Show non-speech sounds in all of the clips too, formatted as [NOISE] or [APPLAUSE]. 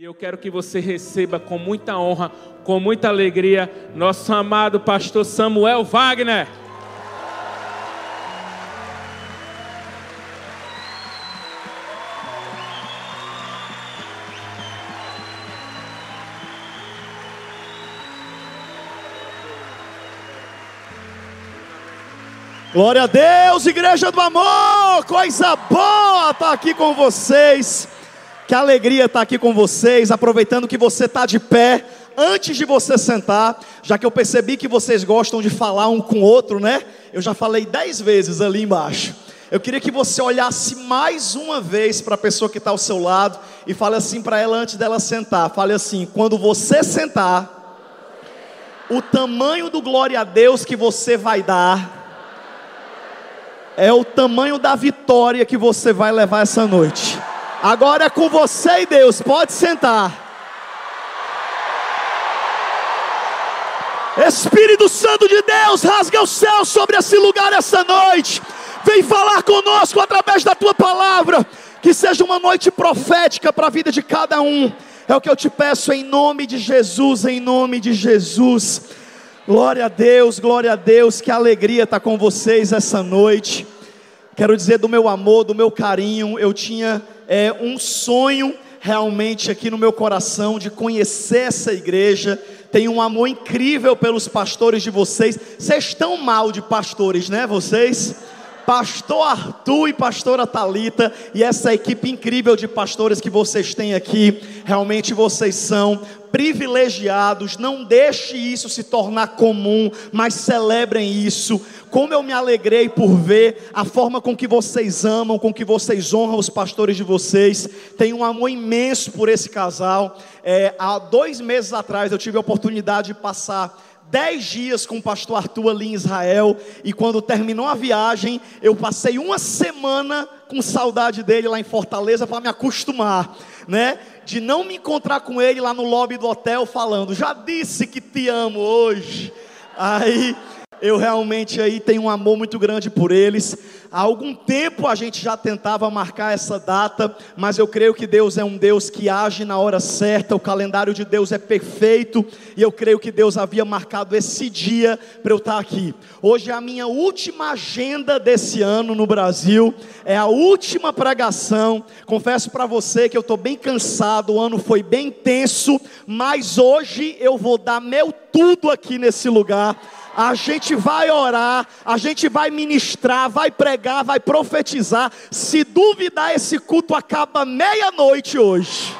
E eu quero que você receba com muita honra, com muita alegria, nosso amado pastor Samuel Wagner. Glória a Deus, igreja do amor, coisa boa estar tá aqui com vocês. Que alegria estar aqui com vocês, aproveitando que você está de pé, antes de você sentar, já que eu percebi que vocês gostam de falar um com o outro, né? Eu já falei dez vezes ali embaixo. Eu queria que você olhasse mais uma vez para a pessoa que está ao seu lado e fale assim para ela antes dela sentar. Fale assim: quando você sentar, o tamanho do glória a Deus que você vai dar é o tamanho da vitória que você vai levar essa noite. Agora é com você e Deus, pode sentar. Espírito Santo de Deus, rasga o céu sobre esse lugar essa noite. Vem falar conosco através da tua palavra. Que seja uma noite profética para a vida de cada um. É o que eu te peço em nome de Jesus, em nome de Jesus. Glória a Deus, glória a Deus, que alegria estar com vocês essa noite. Quero dizer do meu amor, do meu carinho. Eu tinha é, um sonho realmente aqui no meu coração de conhecer essa igreja. Tenho um amor incrível pelos pastores de vocês. Vocês estão mal de pastores, né? Vocês? Pastor Arthur e pastora Talita e essa equipe incrível de pastores que vocês têm aqui, realmente vocês são privilegiados. Não deixe isso se tornar comum, mas celebrem isso. Como eu me alegrei por ver a forma com que vocês amam, com que vocês honram os pastores de vocês. Tenho um amor imenso por esse casal. É, há dois meses atrás eu tive a oportunidade de passar dez dias com o pastor Arthur ali em Israel, e quando terminou a viagem, eu passei uma semana com saudade dele lá em Fortaleza para me acostumar, né? De não me encontrar com ele lá no lobby do hotel falando, já disse que te amo hoje. Aí eu realmente aí tenho um amor muito grande por eles. Há algum tempo a gente já tentava marcar essa data, mas eu creio que Deus é um Deus que age na hora certa, o calendário de Deus é perfeito, e eu creio que Deus havia marcado esse dia para eu estar aqui. Hoje é a minha última agenda desse ano no Brasil, é a última pregação. Confesso para você que eu estou bem cansado, o ano foi bem tenso, mas hoje eu vou dar meu tudo aqui nesse lugar a gente vai orar, a gente vai ministrar, vai pregar, vai profetizar. Se duvidar, esse culto acaba meia-noite hoje.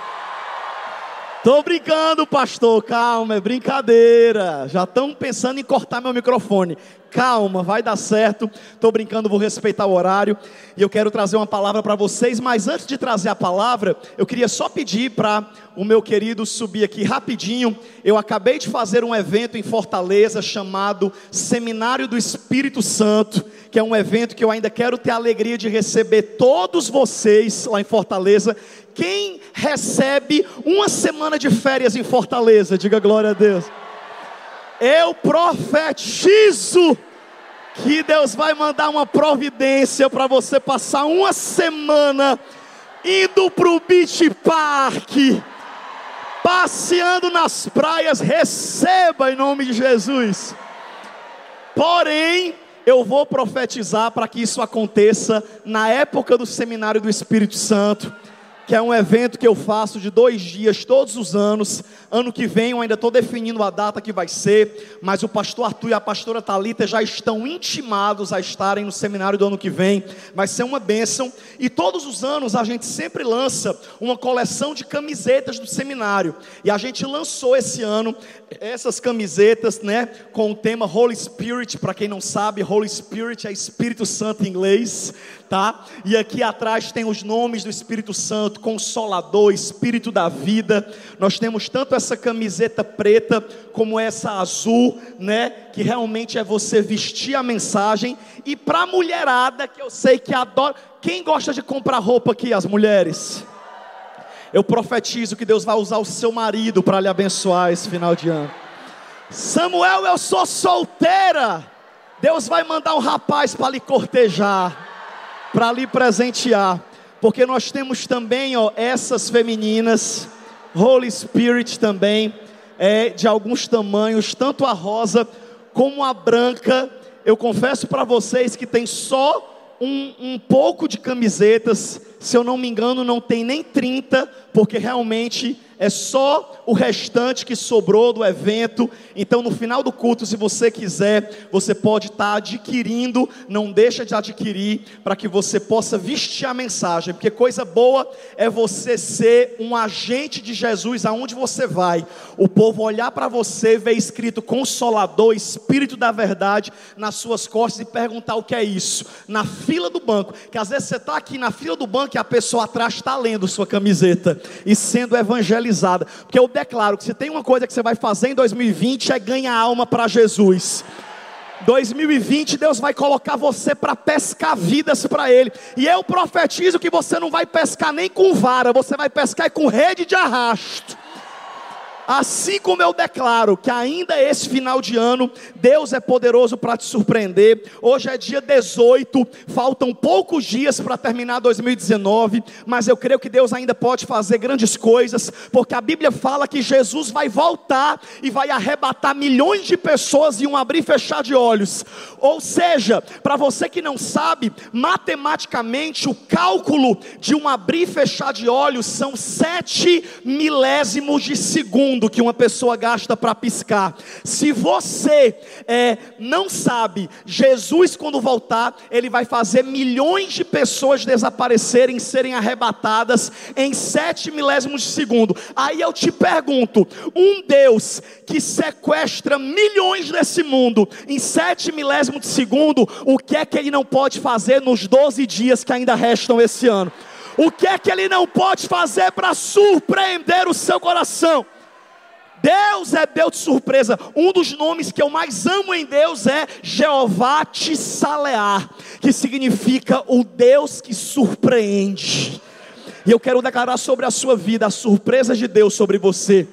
Tô brincando, pastor, calma, é brincadeira. Já estão pensando em cortar meu microfone calma, vai dar certo. Estou brincando, vou respeitar o horário. E eu quero trazer uma palavra para vocês. Mas antes de trazer a palavra, eu queria só pedir para o meu querido subir aqui rapidinho. Eu acabei de fazer um evento em Fortaleza chamado Seminário do Espírito Santo, que é um evento que eu ainda quero ter a alegria de receber todos vocês lá em Fortaleza. Quem recebe uma semana de férias em Fortaleza? Diga glória a Deus. Eu profetizo que Deus vai mandar uma providência para você passar uma semana indo para o Beach Park, passeando nas praias. Receba em nome de Jesus. Porém, eu vou profetizar para que isso aconteça na época do seminário do Espírito Santo que é um evento que eu faço de dois dias todos os anos. Ano que vem eu ainda estou definindo a data que vai ser, mas o pastor Arthur e a pastora Talita já estão intimados a estarem no seminário do ano que vem. Vai ser uma bênção. E todos os anos a gente sempre lança uma coleção de camisetas do seminário. E a gente lançou esse ano essas camisetas, né, com o tema Holy Spirit. Para quem não sabe, Holy Spirit é Espírito Santo em inglês tá? E aqui atrás tem os nomes do Espírito Santo, Consolador, Espírito da Vida. Nós temos tanto essa camiseta preta como essa azul, né? Que realmente é você vestir a mensagem. E para a mulherada, que eu sei que adora. Quem gosta de comprar roupa aqui, as mulheres? Eu profetizo que Deus vai usar o seu marido para lhe abençoar esse final de ano. Samuel, eu sou solteira. Deus vai mandar um rapaz para lhe cortejar para lhe presentear, porque nós temos também, ó, essas femininas Holy Spirit também é de alguns tamanhos, tanto a rosa como a branca. Eu confesso para vocês que tem só um, um pouco de camisetas, se eu não me engano, não tem nem 30, porque realmente é só o restante que sobrou do evento. Então, no final do culto, se você quiser, você pode estar adquirindo, não deixa de adquirir, para que você possa vestir a mensagem, porque coisa boa é você ser um agente de Jesus aonde você vai. O povo olhar para você, ver escrito Consolador, Espírito da Verdade nas suas costas e perguntar o que é isso. Na fila do banco, que às vezes você está aqui na fila do banco e a pessoa atrás está lendo sua camiseta e sendo evangelizado porque eu declaro que se tem uma coisa que você vai fazer em 2020 é ganhar alma para Jesus. 2020 Deus vai colocar você para pescar vidas para Ele. E eu profetizo que você não vai pescar nem com vara, você vai pescar com rede de arrasto. Assim como eu declaro que ainda esse final de ano, Deus é poderoso para te surpreender. Hoje é dia 18, faltam poucos dias para terminar 2019, mas eu creio que Deus ainda pode fazer grandes coisas, porque a Bíblia fala que Jesus vai voltar e vai arrebatar milhões de pessoas em um abrir e fechar de olhos. Ou seja, para você que não sabe, matematicamente o cálculo de um abrir e fechar de olhos são sete milésimos de segundo segundo que uma pessoa gasta para piscar. Se você é, não sabe, Jesus, quando voltar, ele vai fazer milhões de pessoas desaparecerem, serem arrebatadas em sete milésimos de segundo. Aí eu te pergunto: um Deus que sequestra milhões desse mundo em sete milésimos de segundo, o que é que ele não pode fazer nos 12 dias que ainda restam esse ano? O que é que ele não pode fazer para surpreender o seu coração? Deus é Deus de surpresa. Um dos nomes que eu mais amo em Deus é Jeová Tissalear, que significa o Deus que surpreende. E eu quero declarar sobre a sua vida a surpresa de Deus sobre você.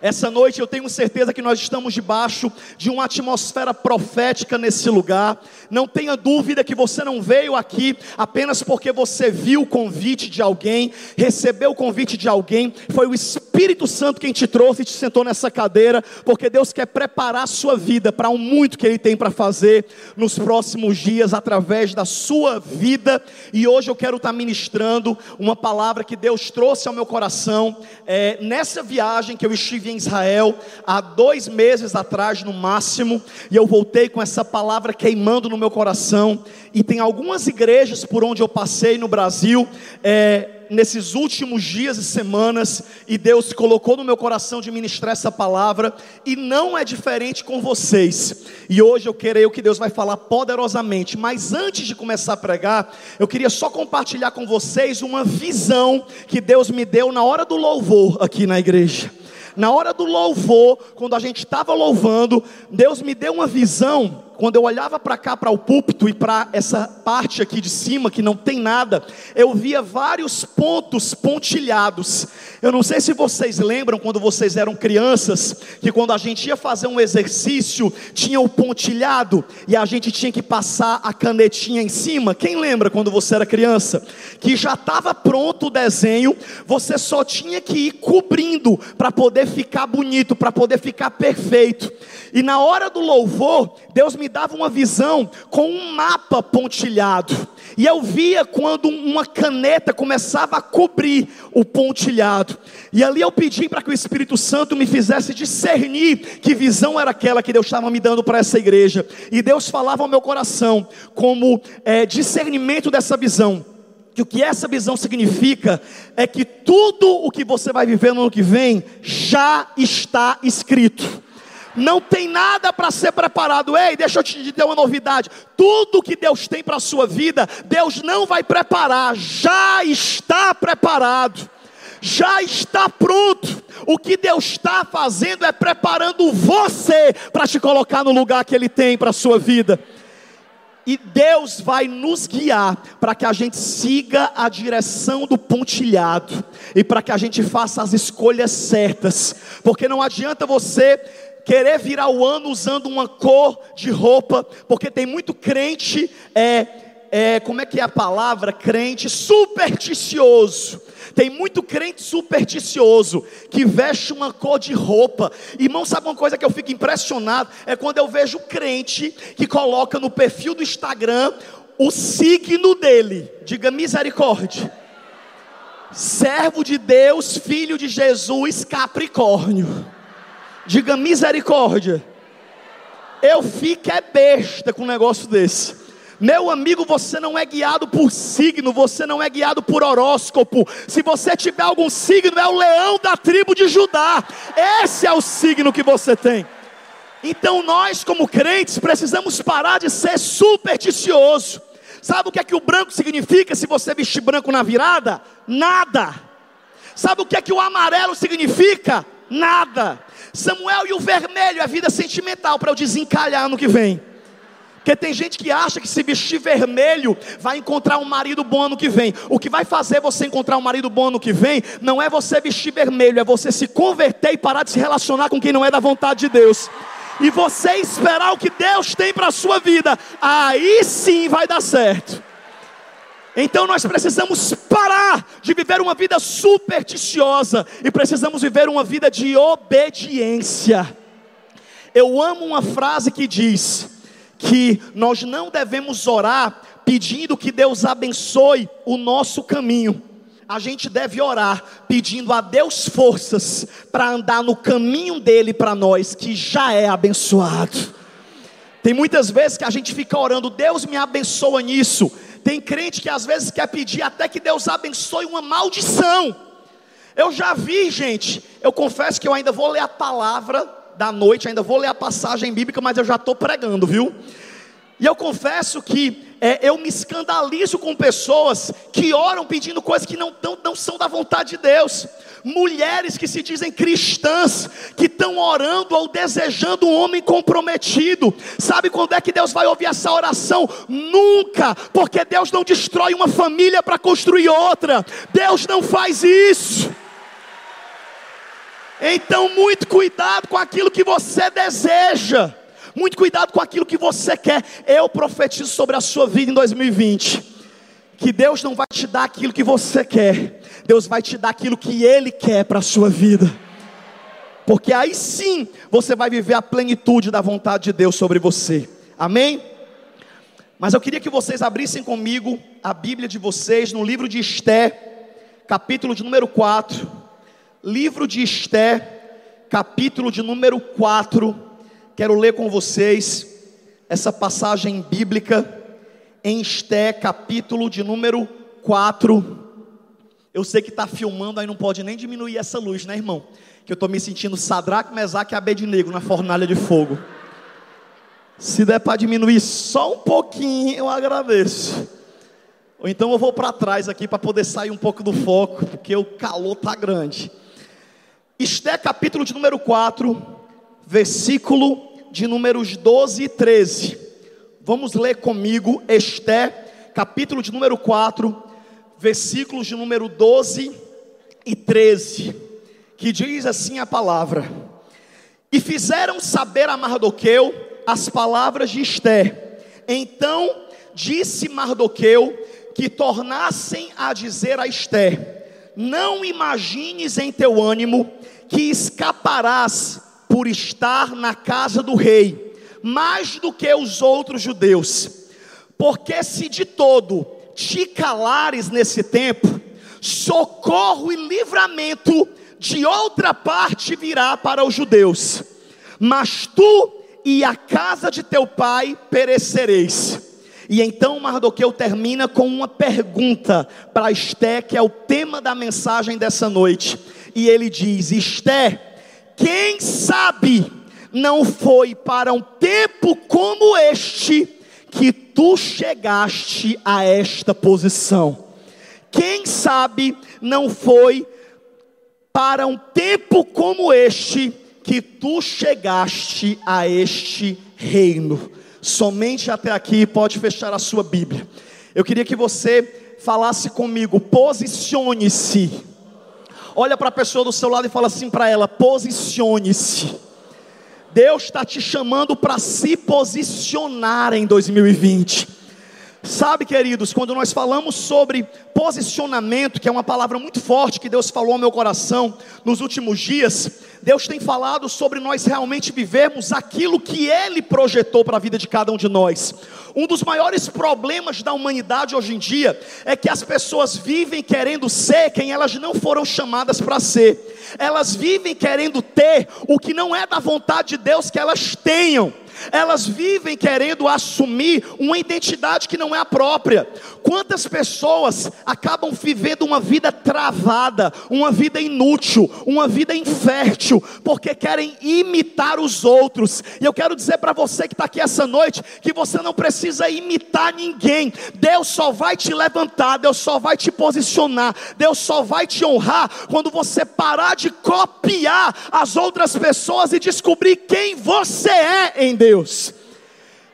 Essa noite eu tenho certeza que nós estamos debaixo de uma atmosfera profética nesse lugar. Não tenha dúvida que você não veio aqui apenas porque você viu o convite de alguém, recebeu o convite de alguém. Foi o Espírito Santo quem te trouxe e te sentou nessa cadeira, porque Deus quer preparar a sua vida para um muito que Ele tem para fazer nos próximos dias através da sua vida. E hoje eu quero estar ministrando uma palavra que Deus trouxe ao meu coração é, nessa viagem que eu estive em Israel há dois meses atrás, no máximo, e eu voltei com essa palavra queimando no meu coração. E tem algumas igrejas por onde eu passei no Brasil, é, nesses últimos dias e semanas, e Deus colocou no meu coração de ministrar essa palavra, e não é diferente com vocês. E hoje eu creio que Deus vai falar poderosamente, mas antes de começar a pregar, eu queria só compartilhar com vocês uma visão que Deus me deu na hora do louvor aqui na igreja na hora do louvor, quando a gente estava louvando, Deus me deu uma visão quando eu olhava para cá, para o púlpito e para essa parte aqui de cima que não tem nada, eu via vários pontos pontilhados. Eu não sei se vocês lembram quando vocês eram crianças, que quando a gente ia fazer um exercício, tinha o pontilhado e a gente tinha que passar a canetinha em cima. Quem lembra quando você era criança? Que já estava pronto o desenho, você só tinha que ir cobrindo para poder ficar bonito, para poder ficar perfeito. E na hora do louvor, Deus me dava uma visão com um mapa pontilhado. E eu via quando uma caneta começava a cobrir o pontilhado. E ali eu pedi para que o Espírito Santo me fizesse discernir que visão era aquela que Deus estava me dando para essa igreja. E Deus falava ao meu coração como é, discernimento dessa visão que o que essa visão significa é que tudo o que você vai viver no ano que vem já está escrito não tem nada para ser preparado. Ei, deixa eu te dizer uma novidade: tudo que Deus tem para a sua vida, Deus não vai preparar, já está preparado, já está pronto. O que Deus está fazendo é preparando você para te colocar no lugar que Ele tem para a sua vida. E Deus vai nos guiar para que a gente siga a direção do pontilhado e para que a gente faça as escolhas certas, porque não adianta você querer virar o ano usando uma cor de roupa, porque tem muito crente é, é, como é que é a palavra? Crente supersticioso. Tem muito crente supersticioso que veste uma cor de roupa. Irmão, sabe uma coisa que eu fico impressionado? É quando eu vejo crente que coloca no perfil do Instagram o signo dele. Diga misericórdia. Servo de Deus, filho de Jesus, Capricórnio. Diga misericórdia. Eu fico é besta com um negócio desse. Meu amigo, você não é guiado por signo, você não é guiado por horóscopo. Se você tiver algum signo, é o leão da tribo de Judá. Esse é o signo que você tem. Então nós, como crentes, precisamos parar de ser supersticioso. Sabe o que é que o branco significa se você vestir branco na virada? Nada. Sabe o que é que o amarelo significa? Nada. Samuel e o vermelho é vida sentimental para eu desencalhar no que vem. Porque tem gente que acha que se vestir vermelho vai encontrar um marido bom ano que vem. O que vai fazer você encontrar um marido bom ano que vem não é você vestir vermelho, é você se converter e parar de se relacionar com quem não é da vontade de Deus. E você esperar o que Deus tem para a sua vida, aí sim vai dar certo. Então nós precisamos parar de viver uma vida supersticiosa e precisamos viver uma vida de obediência. Eu amo uma frase que diz: que nós não devemos orar pedindo que Deus abençoe o nosso caminho. A gente deve orar pedindo a Deus forças para andar no caminho dele para nós, que já é abençoado. Tem muitas vezes que a gente fica orando, Deus me abençoa nisso. Tem crente que às vezes quer pedir até que Deus abençoe uma maldição. Eu já vi, gente, eu confesso que eu ainda vou ler a palavra da noite, ainda vou ler a passagem bíblica, mas eu já estou pregando, viu? E eu confesso que é, eu me escandalizo com pessoas que oram pedindo coisas que não, não, não são da vontade de Deus. Mulheres que se dizem cristãs, que estão orando ou desejando um homem comprometido. Sabe quando é que Deus vai ouvir essa oração? Nunca, porque Deus não destrói uma família para construir outra. Deus não faz isso. Então, muito cuidado com aquilo que você deseja. Muito cuidado com aquilo que você quer. Eu profetizo sobre a sua vida em 2020. Que Deus não vai te dar aquilo que você quer. Deus vai te dar aquilo que Ele quer para a sua vida. Porque aí sim você vai viver a plenitude da vontade de Deus sobre você. Amém? Mas eu queria que vocês abrissem comigo a Bíblia de vocês no livro de Esté, capítulo de número 4. Livro de Esté, capítulo de número 4. Quero ler com vocês essa passagem bíblica em Esté, capítulo de número 4. Eu sei que está filmando, aí não pode nem diminuir essa luz, né, irmão? Que eu estou me sentindo Sadraque, Mesaque e Abednego na fornalha de fogo. Se der para diminuir só um pouquinho, eu agradeço. Ou então eu vou para trás aqui para poder sair um pouco do foco, porque o calor tá grande. Esté capítulo de número 4, versículo de números 12 e 13. Vamos ler comigo Esté, capítulo de número 4, versículos de número 12 e 13, que diz assim a palavra: E fizeram saber a Mardoqueu as palavras de Esté. Então disse Mardoqueu que tornassem a dizer a Esté: Não imagines em teu ânimo que escaparás por estar na casa do rei, mais do que os outros judeus. Porque se de todo te calares nesse tempo, socorro e livramento de outra parte virá para os judeus. Mas tu e a casa de teu pai perecereis. E então Mardoqueu termina com uma pergunta para Esté, que é o tema da mensagem dessa noite e ele diz: Esté, quem sabe não foi para um tempo como este que tu chegaste a esta posição? Quem sabe não foi para um tempo como este que tu chegaste a este reino? Somente até aqui pode fechar a sua Bíblia. Eu queria que você falasse comigo, posicione-se Olha para a pessoa do seu lado e fala assim para ela: posicione-se. Deus está te chamando para se posicionar em 2020. Sabe, queridos, quando nós falamos sobre posicionamento, que é uma palavra muito forte que Deus falou ao meu coração nos últimos dias, Deus tem falado sobre nós realmente vivermos aquilo que Ele projetou para a vida de cada um de nós. Um dos maiores problemas da humanidade hoje em dia é que as pessoas vivem querendo ser quem elas não foram chamadas para ser. Elas vivem querendo ter o que não é da vontade de Deus que elas tenham elas vivem querendo assumir uma identidade que não é a própria. Quantas pessoas acabam vivendo uma vida travada, uma vida inútil, uma vida infértil, porque querem imitar os outros. E eu quero dizer para você que está aqui essa noite que você não precisa imitar ninguém. Deus só vai te levantar, Deus só vai te posicionar, Deus só vai te honrar quando você parar de copiar as outras pessoas e descobrir quem você é em Deus. Deus.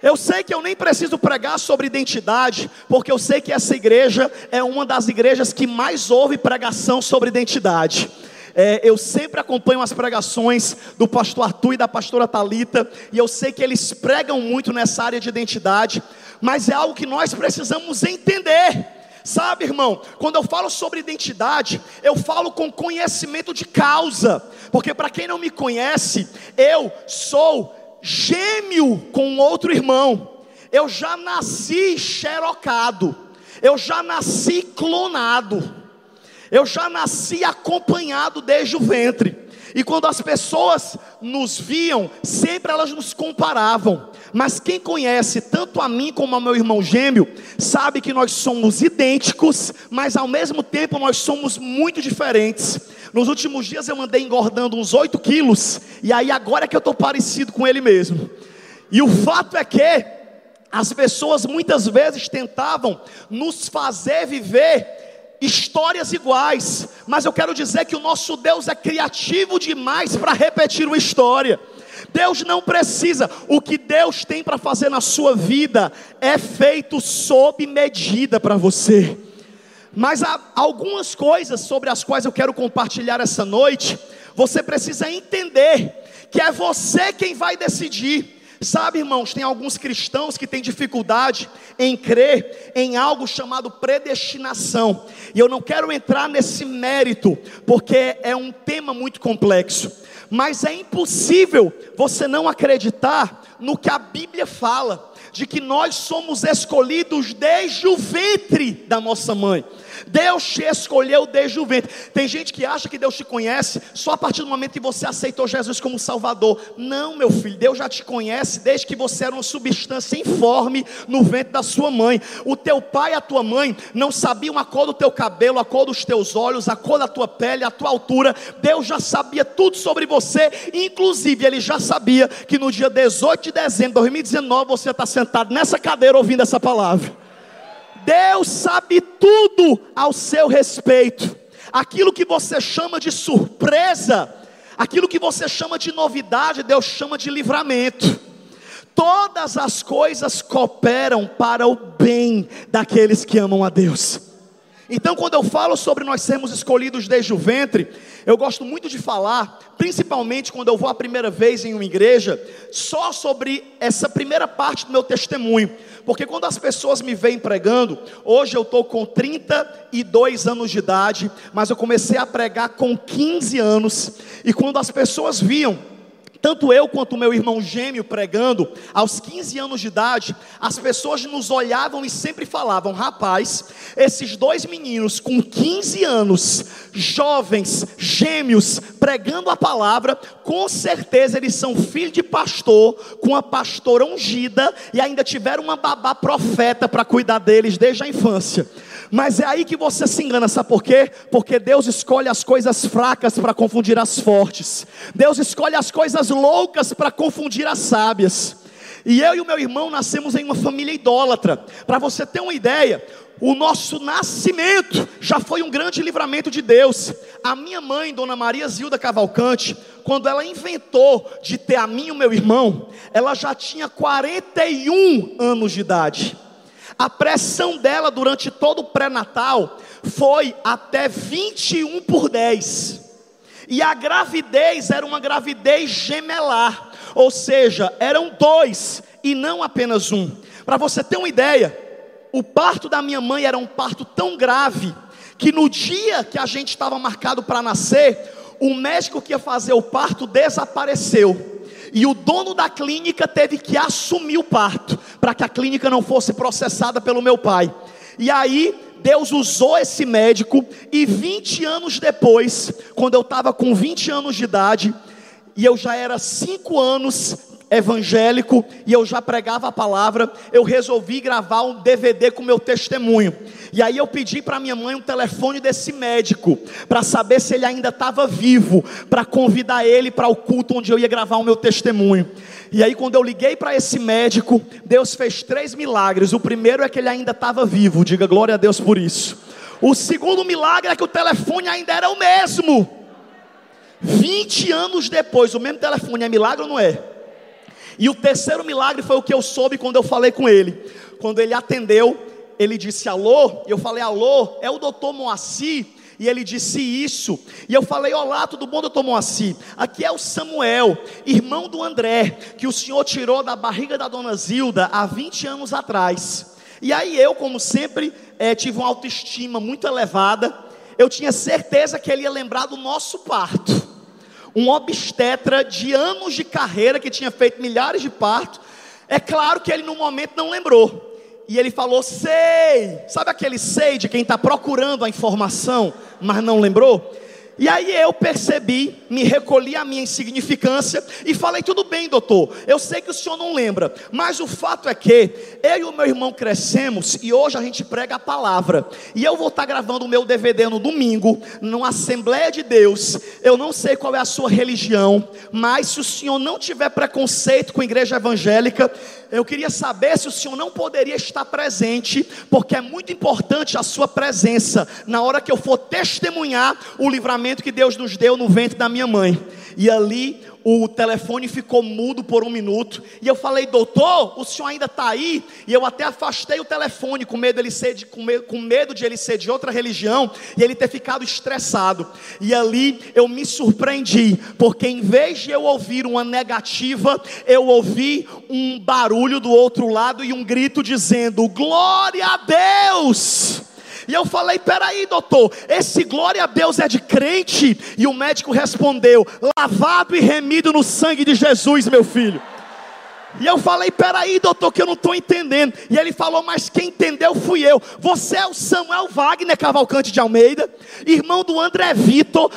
Eu sei que eu nem preciso pregar sobre identidade, porque eu sei que essa igreja é uma das igrejas que mais ouve pregação sobre identidade. É, eu sempre acompanho as pregações do pastor Arthur e da pastora Talita, e eu sei que eles pregam muito nessa área de identidade, mas é algo que nós precisamos entender. Sabe, irmão, quando eu falo sobre identidade, eu falo com conhecimento de causa, porque para quem não me conhece, eu sou gêmeo com outro irmão. Eu já nasci xerocado. Eu já nasci clonado. Eu já nasci acompanhado desde o ventre. E quando as pessoas nos viam, sempre elas nos comparavam. Mas quem conhece tanto a mim como ao meu irmão gêmeo, sabe que nós somos idênticos, mas ao mesmo tempo nós somos muito diferentes. Nos últimos dias eu andei engordando uns 8 quilos, e aí agora é que eu estou parecido com ele mesmo. E o fato é que as pessoas muitas vezes tentavam nos fazer viver histórias iguais, mas eu quero dizer que o nosso Deus é criativo demais para repetir uma história. Deus não precisa, o que Deus tem para fazer na sua vida é feito sob medida para você. Mas há algumas coisas sobre as quais eu quero compartilhar essa noite. Você precisa entender que é você quem vai decidir. Sabe, irmãos, tem alguns cristãos que têm dificuldade em crer em algo chamado predestinação. E eu não quero entrar nesse mérito, porque é um tema muito complexo. Mas é impossível você não acreditar no que a Bíblia fala, de que nós somos escolhidos desde o ventre da nossa mãe. Deus te escolheu desde o ventre. Tem gente que acha que Deus te conhece só a partir do momento que você aceitou Jesus como Salvador. Não, meu filho, Deus já te conhece desde que você era uma substância informe no ventre da sua mãe. O teu pai e a tua mãe não sabiam a cor do teu cabelo, a cor dos teus olhos, a cor da tua pele, a tua altura. Deus já sabia tudo sobre você, inclusive ele já sabia que no dia 18 de dezembro de 2019 você está sentado nessa cadeira ouvindo essa palavra. Deus sabe tudo ao seu respeito. Aquilo que você chama de surpresa, aquilo que você chama de novidade, Deus chama de livramento. Todas as coisas cooperam para o bem daqueles que amam a Deus. Então, quando eu falo sobre nós sermos escolhidos desde o ventre, eu gosto muito de falar, principalmente quando eu vou a primeira vez em uma igreja, só sobre essa primeira parte do meu testemunho. Porque quando as pessoas me veem pregando, hoje eu estou com 32 anos de idade, mas eu comecei a pregar com 15 anos, e quando as pessoas viam tanto eu quanto meu irmão gêmeo pregando, aos 15 anos de idade, as pessoas nos olhavam e sempre falavam: rapaz, esses dois meninos com 15 anos, jovens, gêmeos, pregando a palavra, com certeza eles são filhos de pastor, com a pastora ungida e ainda tiveram uma babá profeta para cuidar deles desde a infância. Mas é aí que você se engana, sabe por quê? Porque Deus escolhe as coisas fracas para confundir as fortes. Deus escolhe as coisas loucas para confundir as sábias. E eu e o meu irmão nascemos em uma família idólatra. Para você ter uma ideia, o nosso nascimento já foi um grande livramento de Deus. A minha mãe, Dona Maria Zilda Cavalcante, quando ela inventou de ter a mim e o meu irmão, ela já tinha 41 anos de idade. A pressão dela durante todo o pré-natal foi até 21 por 10. E a gravidez era uma gravidez gemelar, ou seja, eram dois e não apenas um. Para você ter uma ideia, o parto da minha mãe era um parto tão grave que no dia que a gente estava marcado para nascer, o médico que ia fazer o parto desapareceu. E o dono da clínica teve que assumir o parto, para que a clínica não fosse processada pelo meu pai. E aí, Deus usou esse médico, e 20 anos depois, quando eu estava com 20 anos de idade, e eu já era 5 anos evangélico e eu já pregava a palavra, eu resolvi gravar um DVD com meu testemunho. E aí eu pedi para minha mãe um telefone desse médico, para saber se ele ainda estava vivo, para convidar ele para o culto onde eu ia gravar o meu testemunho. E aí quando eu liguei para esse médico, Deus fez três milagres. O primeiro é que ele ainda estava vivo, diga glória a Deus por isso. O segundo milagre é que o telefone ainda era o mesmo. 20 anos depois, o mesmo telefone é milagre ou não é? E o terceiro milagre foi o que eu soube quando eu falei com ele. Quando ele atendeu, ele disse alô, eu falei alô, é o doutor Moacir. E ele disse isso. E eu falei: Olá, tudo bom, doutor Moacir? Aqui é o Samuel, irmão do André, que o senhor tirou da barriga da dona Zilda há 20 anos atrás. E aí eu, como sempre, é, tive uma autoestima muito elevada. Eu tinha certeza que ele ia lembrar do nosso parto um obstetra de anos de carreira que tinha feito milhares de partos. É claro que ele no momento não lembrou. E ele falou: sei. Sabe aquele sei de quem está procurando a informação, mas não lembrou? E aí eu percebi, me recolhi a minha insignificância e falei: tudo bem, doutor, eu sei que o senhor não lembra, mas o fato é que eu e o meu irmão crescemos e hoje a gente prega a palavra. E eu vou estar gravando o meu DVD no domingo, numa Assembleia de Deus. Eu não sei qual é a sua religião, mas se o senhor não tiver preconceito com a igreja evangélica, eu queria saber se o senhor não poderia estar presente, porque é muito importante a sua presença na hora que eu for testemunhar o livramento que Deus nos deu no ventre da minha mãe. E ali o telefone ficou mudo por um minuto. E eu falei, doutor, o senhor ainda está aí? E eu até afastei o telefone com medo, ele ser de, com, medo, com medo de ele ser de outra religião e ele ter ficado estressado. E ali eu me surpreendi, porque em vez de eu ouvir uma negativa, eu ouvi um barulho do outro lado e um grito dizendo: Glória a Deus! E eu falei: peraí, doutor, esse glória a Deus é de crente? E o médico respondeu: lavado e remido no sangue de Jesus, meu filho. E eu falei, peraí, doutor, que eu não estou entendendo. E ele falou, mas quem entendeu fui eu. Você é o Samuel Wagner Cavalcante de Almeida, irmão do André Vitor,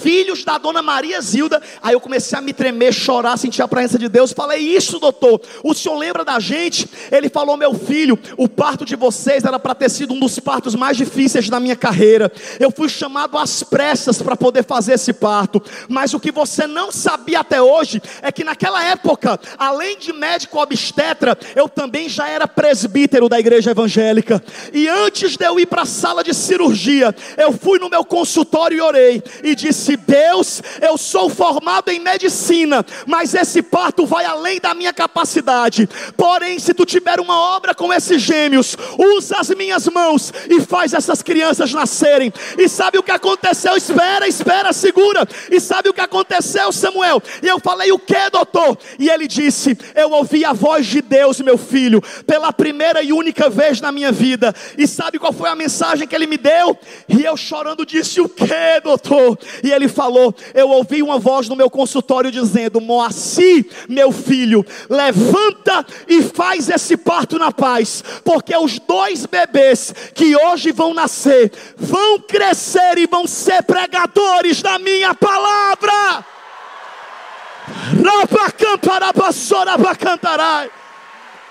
filhos da dona Maria Zilda. Aí eu comecei a me tremer, chorar, sentir a presença de Deus. Falei, isso, doutor, o senhor lembra da gente? Ele falou, meu filho, o parto de vocês era para ter sido um dos partos mais difíceis da minha carreira. Eu fui chamado às pressas para poder fazer esse parto. Mas o que você não sabia até hoje é que naquela época, além de médico obstetra, eu também já era presbítero da igreja evangélica. E antes de eu ir para a sala de cirurgia, eu fui no meu consultório e orei e disse: Deus, eu sou formado em medicina, mas esse parto vai além da minha capacidade. Porém, se tu tiver uma obra com esses gêmeos, usa as minhas mãos e faz essas crianças nascerem. E sabe o que aconteceu? Espera, espera, segura. E sabe o que aconteceu, Samuel? E eu falei: O que, doutor? E ele disse: eu ouvi a voz de Deus, meu filho, pela primeira e única vez na minha vida. E sabe qual foi a mensagem que ele me deu? E eu chorando disse: O que, doutor? E ele falou: Eu ouvi uma voz no meu consultório dizendo: Moacir, meu filho, levanta e faz esse parto na paz, porque os dois bebês que hoje vão nascer vão crescer e vão ser pregadores da minha palavra.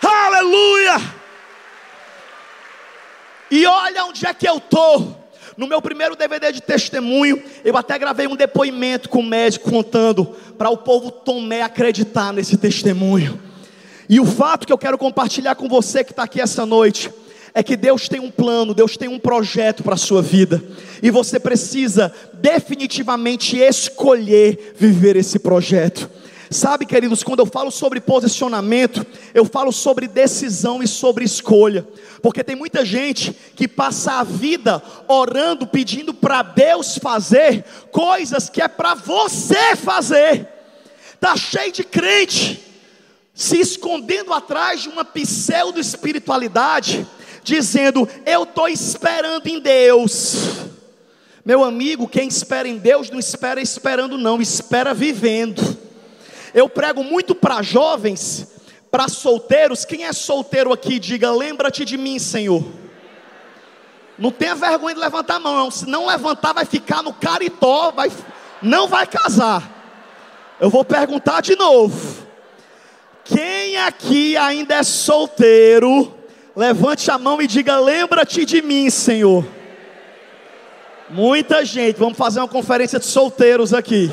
Aleluia! E olha onde é que eu estou. No meu primeiro DVD de testemunho, eu até gravei um depoimento com o médico contando para o povo Tomé acreditar nesse testemunho. E o fato que eu quero compartilhar com você que está aqui essa noite é que Deus tem um plano, Deus tem um projeto para a sua vida, e você precisa definitivamente escolher viver esse projeto. Sabe, queridos, quando eu falo sobre posicionamento, eu falo sobre decisão e sobre escolha, porque tem muita gente que passa a vida orando, pedindo para Deus fazer coisas que é para você fazer, está cheio de crente, se escondendo atrás de uma pseudo espiritualidade, dizendo: Eu estou esperando em Deus. Meu amigo, quem espera em Deus não espera esperando, não, espera vivendo. Eu prego muito para jovens, para solteiros. Quem é solteiro aqui, diga: Lembra-te de mim, Senhor. Não tenha vergonha de levantar a mão, não. Se não levantar, vai ficar no caritó, vai, não vai casar. Eu vou perguntar de novo. Quem aqui ainda é solteiro, levante a mão e diga: Lembra-te de mim, Senhor. Muita gente, vamos fazer uma conferência de solteiros aqui.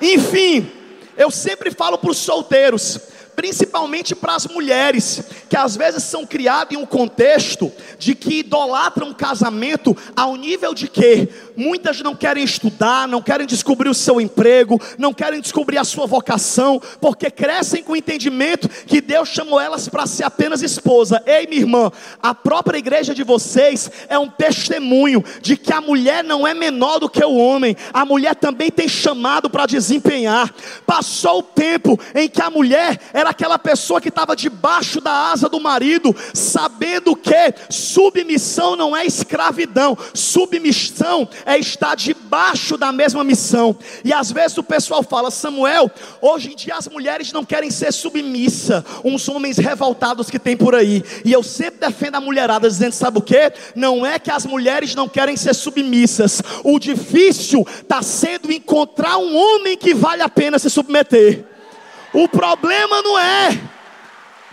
Enfim, eu sempre falo para os solteiros: principalmente para as mulheres, que às vezes são criadas em um contexto de que idolatram casamento ao nível de que muitas não querem estudar, não querem descobrir o seu emprego, não querem descobrir a sua vocação, porque crescem com o entendimento que Deus chamou elas para ser apenas esposa. Ei, minha irmã, a própria igreja de vocês é um testemunho de que a mulher não é menor do que o homem, a mulher também tem chamado para desempenhar. Passou o tempo em que a mulher era era aquela pessoa que estava debaixo da asa do marido, sabendo que submissão não é escravidão, submissão é estar debaixo da mesma missão. E às vezes o pessoal fala, Samuel, hoje em dia as mulheres não querem ser submissa, uns homens revoltados que tem por aí. E eu sempre defendo a mulherada, dizendo: sabe o que? Não é que as mulheres não querem ser submissas, o difícil está sendo encontrar um homem que vale a pena se submeter. O problema não é.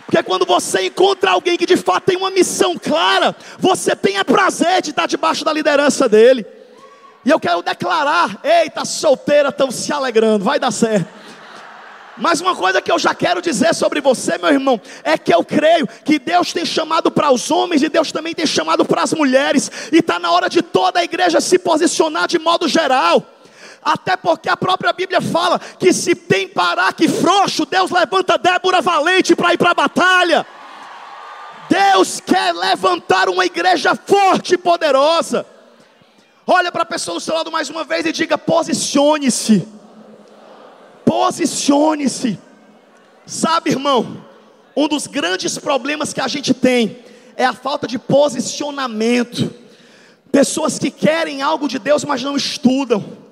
Porque quando você encontra alguém que de fato tem uma missão clara, você tem prazer de estar debaixo da liderança dele. E eu quero declarar: eita, solteira, estão se alegrando, vai dar certo. Mas uma coisa que eu já quero dizer sobre você, meu irmão, é que eu creio que Deus tem chamado para os homens e Deus também tem chamado para as mulheres, e está na hora de toda a igreja se posicionar de modo geral. Até porque a própria Bíblia fala que se tem que frouxo, Deus levanta Débora valente para ir para a batalha. Deus quer levantar uma igreja forte e poderosa. Olha para a pessoa do seu lado mais uma vez e diga: posicione-se. Posicione-se. Sabe, irmão, um dos grandes problemas que a gente tem é a falta de posicionamento. Pessoas que querem algo de Deus, mas não estudam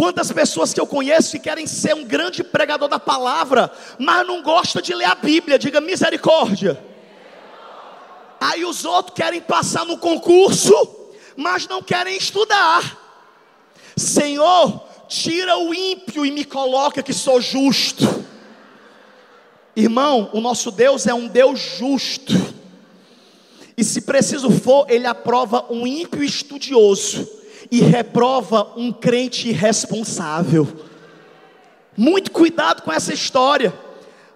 Quantas pessoas que eu conheço que querem ser um grande pregador da palavra, mas não gosta de ler a Bíblia, diga misericórdia. Aí os outros querem passar no concurso, mas não querem estudar. Senhor, tira o ímpio e me coloca que sou justo. Irmão, o nosso Deus é um Deus justo. E se preciso for, ele aprova um ímpio estudioso e reprova um crente irresponsável. Muito cuidado com essa história.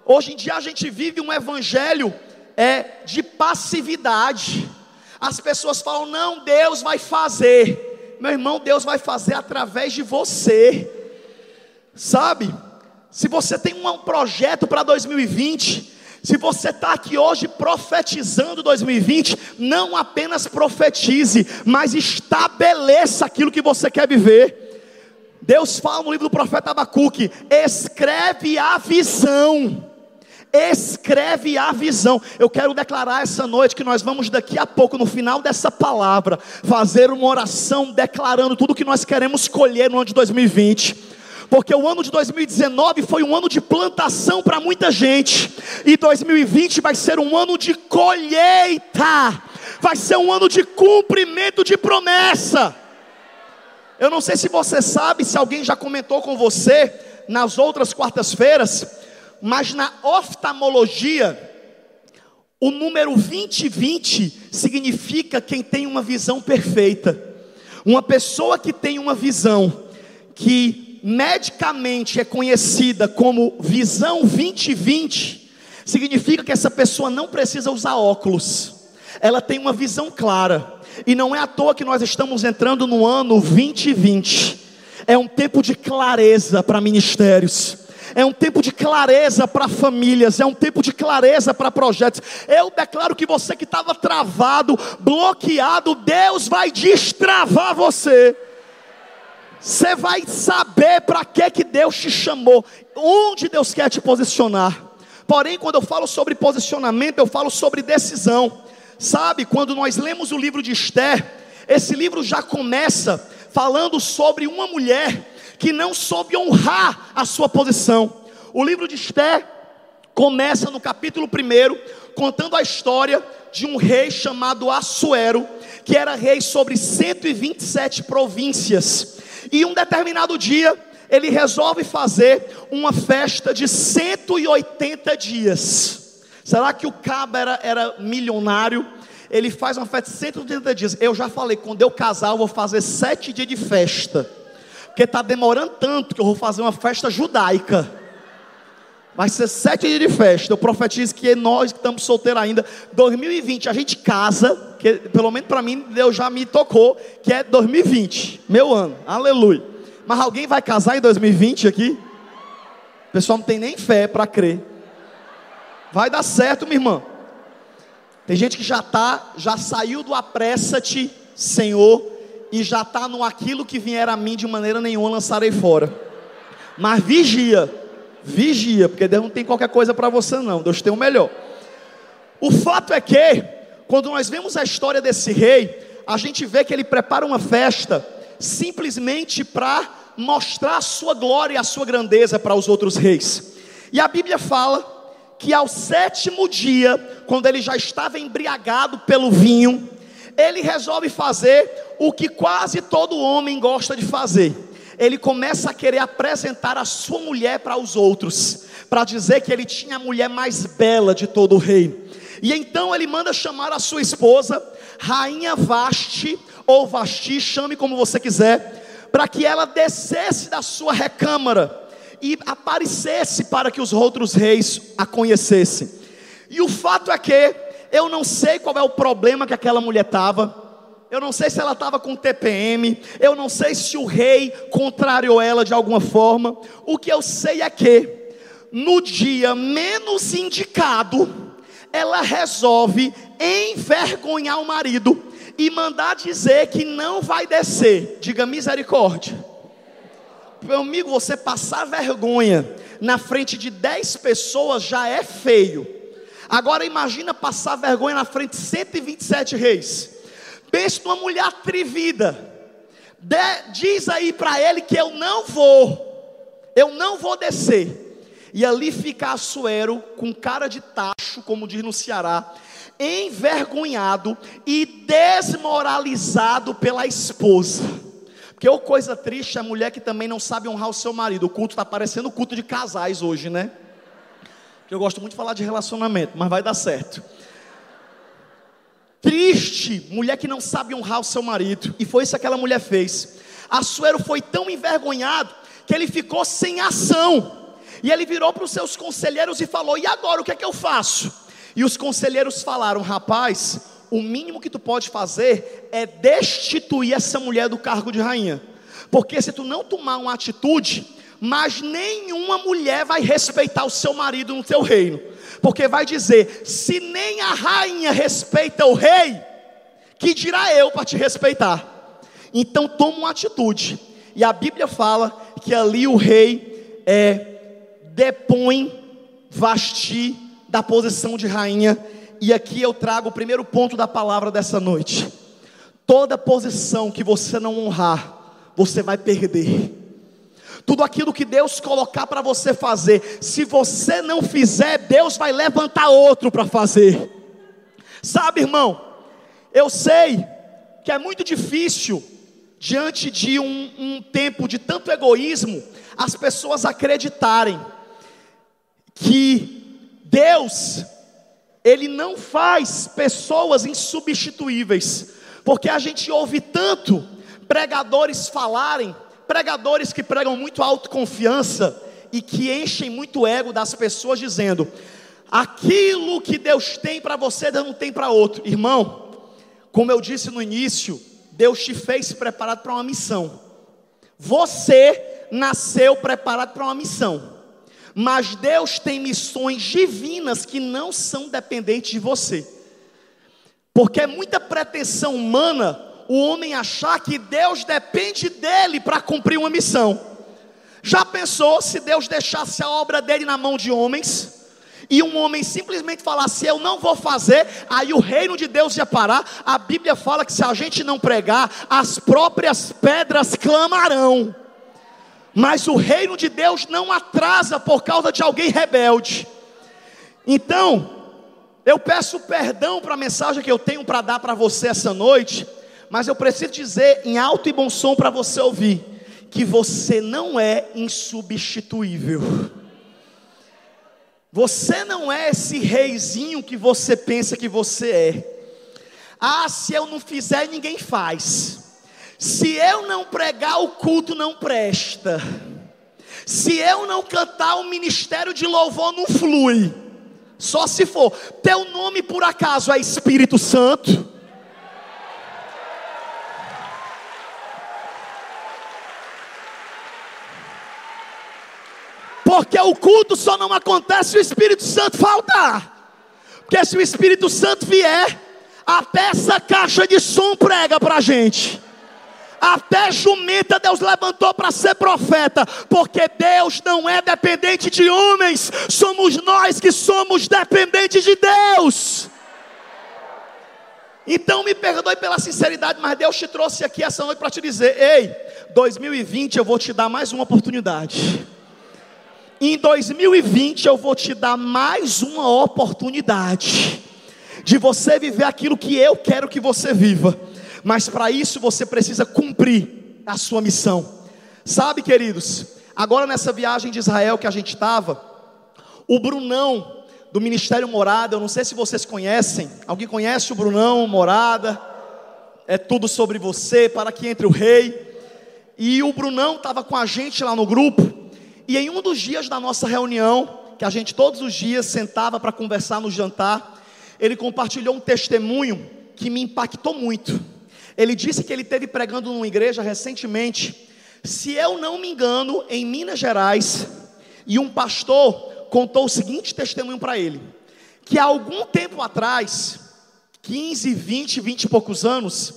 Hoje em dia a gente vive um evangelho é de passividade. As pessoas falam: "Não, Deus vai fazer". Meu irmão, Deus vai fazer através de você. Sabe? Se você tem um projeto para 2020, se você está aqui hoje profetizando 2020, não apenas profetize, mas estabeleça aquilo que você quer viver. Deus fala no livro do profeta Abacuque: escreve a visão. Escreve a visão. Eu quero declarar essa noite que nós vamos daqui a pouco, no final dessa palavra, fazer uma oração declarando tudo que nós queremos colher no ano de 2020 porque o ano de 2019 foi um ano de plantação para muita gente, e 2020 vai ser um ano de colheita, vai ser um ano de cumprimento de promessa. Eu não sei se você sabe, se alguém já comentou com você nas outras quartas-feiras, mas na oftalmologia, o número 2020 significa quem tem uma visão perfeita. Uma pessoa que tem uma visão que medicamente é conhecida como visão 2020, significa que essa pessoa não precisa usar óculos, ela tem uma visão clara, e não é à toa que nós estamos entrando no ano 2020, é um tempo de clareza para ministérios. É um tempo de clareza para famílias, é um tempo de clareza para projetos. Eu declaro que você que estava travado, bloqueado, Deus vai destravar você. Você vai saber para que que Deus te chamou, onde Deus quer te posicionar. Porém, quando eu falo sobre posicionamento, eu falo sobre decisão. Sabe, quando nós lemos o livro de Esther, esse livro já começa falando sobre uma mulher que não soube honrar a sua posição. O livro de Esther começa no capítulo 1, contando a história de um rei chamado Assuero, que era rei sobre 127 províncias. E um determinado dia, ele resolve fazer uma festa de 180 dias. Será que o cabo era, era milionário? Ele faz uma festa de 180 dias. Eu já falei, quando eu casar, eu vou fazer sete dias de festa. Porque está demorando tanto que eu vou fazer uma festa judaica. Vai ser sete dias de festa. Eu profetizo que nós que estamos solteiros ainda, 2020 a gente casa, que pelo menos para mim Deus já me tocou, que é 2020, meu ano. Aleluia. Mas alguém vai casar em 2020 aqui? O pessoal não tem nem fé para crer. Vai dar certo, minha irmã. Tem gente que já tá, já saiu do apressa-te, Senhor, e já está no aquilo que vier a mim de maneira nenhuma lançarei fora. Mas vigia, vigia, porque Deus não tem qualquer coisa para você não, Deus tem o melhor. O fato é que, quando nós vemos a história desse rei, a gente vê que ele prepara uma festa simplesmente para mostrar a sua glória e a sua grandeza para os outros reis. E a Bíblia fala que ao sétimo dia, quando ele já estava embriagado pelo vinho, ele resolve fazer o que quase todo homem gosta de fazer. Ele começa a querer apresentar a sua mulher para os outros, para dizer que ele tinha a mulher mais bela de todo o reino. E então ele manda chamar a sua esposa, Rainha Vaste, ou Vasti, chame como você quiser, para que ela descesse da sua recâmara e aparecesse para que os outros reis a conhecessem. E o fato é que eu não sei qual é o problema que aquela mulher estava. Eu não sei se ela estava com TPM, eu não sei se o rei contrariou ela de alguma forma. O que eu sei é que, no dia menos indicado, ela resolve envergonhar o marido e mandar dizer que não vai descer. Diga misericórdia. Meu amigo, você passar vergonha na frente de 10 pessoas já é feio. Agora imagina passar vergonha na frente de 127 reis. Pense numa mulher atrevida. De, diz aí para ele que eu não vou, eu não vou descer. E ali fica Assuero com cara de tacho, como diz no Ceará, envergonhado e desmoralizado pela esposa. Porque ou coisa triste é a mulher que também não sabe honrar o seu marido. O culto está parecendo culto de casais hoje, né? Eu gosto muito de falar de relacionamento, mas vai dar certo. Triste, mulher que não sabe honrar o seu marido. E foi isso que aquela mulher fez. Assuero foi tão envergonhado que ele ficou sem ação. E ele virou para os seus conselheiros e falou: E agora o que é que eu faço? E os conselheiros falaram: Rapaz, o mínimo que tu pode fazer é destituir essa mulher do cargo de rainha. Porque se tu não tomar uma atitude, mas nenhuma mulher vai respeitar o seu marido no teu reino. Porque vai dizer: se nem a rainha respeita o rei, que dirá eu para te respeitar? Então toma uma atitude. E a Bíblia fala que ali o rei é, depõe Vasti da posição de rainha e aqui eu trago o primeiro ponto da palavra dessa noite. Toda posição que você não honrar, você vai perder. Tudo aquilo que Deus colocar para você fazer, se você não fizer, Deus vai levantar outro para fazer. Sabe, irmão, eu sei que é muito difícil, diante de um, um tempo de tanto egoísmo, as pessoas acreditarem que Deus ele não faz pessoas insubstituíveis, porque a gente ouve tanto pregadores falarem, pregadores que pregam muito autoconfiança e que enchem muito ego das pessoas dizendo: aquilo que Deus tem para você, Deus não tem para outro. Irmão, como eu disse no início, Deus te fez preparado para uma missão. Você nasceu preparado para uma missão. Mas Deus tem missões divinas que não são dependentes de você. Porque é muita pretensão humana o homem achar que Deus depende dele para cumprir uma missão. Já pensou se Deus deixasse a obra dele na mão de homens? e um homem simplesmente falasse, eu não vou fazer, aí o reino de Deus ia parar. A Bíblia fala que se a gente não pregar, as próprias pedras clamarão. Mas o reino de Deus não atrasa por causa de alguém rebelde. Então, eu peço perdão para a mensagem que eu tenho para dar para você essa noite, mas eu preciso dizer em alto e bom som para você ouvir que você não é insubstituível. Você não é esse reizinho que você pensa que você é. Ah, se eu não fizer, ninguém faz. Se eu não pregar, o culto não presta. Se eu não cantar, o ministério de louvor não flui. Só se for. Teu nome por acaso é Espírito Santo? Porque o culto só não acontece se o Espírito Santo faltar. Porque se o Espírito Santo vier, até essa caixa de som prega para a gente. Até jumenta Deus levantou para ser profeta, porque Deus não é dependente de homens, somos nós que somos dependentes de Deus. Então me perdoe pela sinceridade, mas Deus te trouxe aqui essa noite para te dizer: ei, 2020 eu vou te dar mais uma oportunidade. Em 2020 eu vou te dar mais uma oportunidade de você viver aquilo que eu quero que você viva. Mas para isso você precisa cumprir a sua missão. Sabe, queridos, agora nessa viagem de Israel que a gente estava, o Brunão do Ministério Morada, eu não sei se vocês conhecem. Alguém conhece o Brunão Morada? É tudo sobre você, para que entre o rei. E o Brunão estava com a gente lá no grupo. E em um dos dias da nossa reunião, que a gente todos os dias sentava para conversar no jantar, ele compartilhou um testemunho que me impactou muito. Ele disse que ele teve pregando numa igreja recentemente, se eu não me engano, em Minas Gerais, e um pastor contou o seguinte testemunho para ele: que há algum tempo atrás, 15, 20, 20 e poucos anos,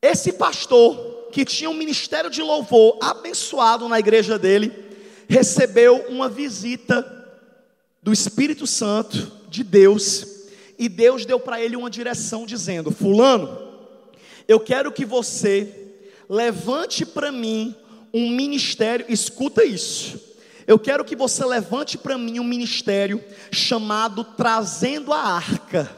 esse pastor que tinha um ministério de louvor abençoado na igreja dele, recebeu uma visita do Espírito Santo de Deus, e Deus deu para ele uma direção dizendo: Fulano, eu quero que você levante para mim um ministério, escuta isso. Eu quero que você levante para mim um ministério chamado Trazendo a Arca.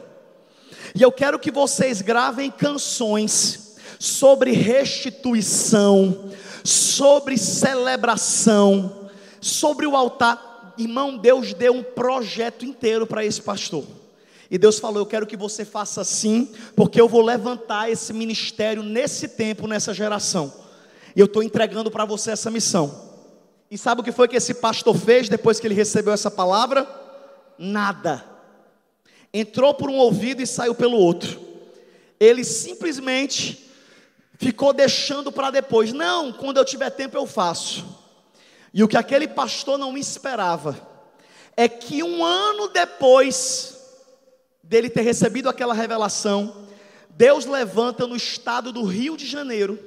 E eu quero que vocês gravem canções sobre restituição, sobre celebração, sobre o altar, irmão, Deus deu um projeto inteiro para esse pastor. E Deus falou: Eu quero que você faça assim, porque eu vou levantar esse ministério nesse tempo, nessa geração. E eu estou entregando para você essa missão. E sabe o que foi que esse pastor fez depois que ele recebeu essa palavra? Nada. Entrou por um ouvido e saiu pelo outro. Ele simplesmente ficou deixando para depois. Não, quando eu tiver tempo eu faço. E o que aquele pastor não esperava é que um ano depois dele ter recebido aquela revelação, Deus levanta no estado do Rio de Janeiro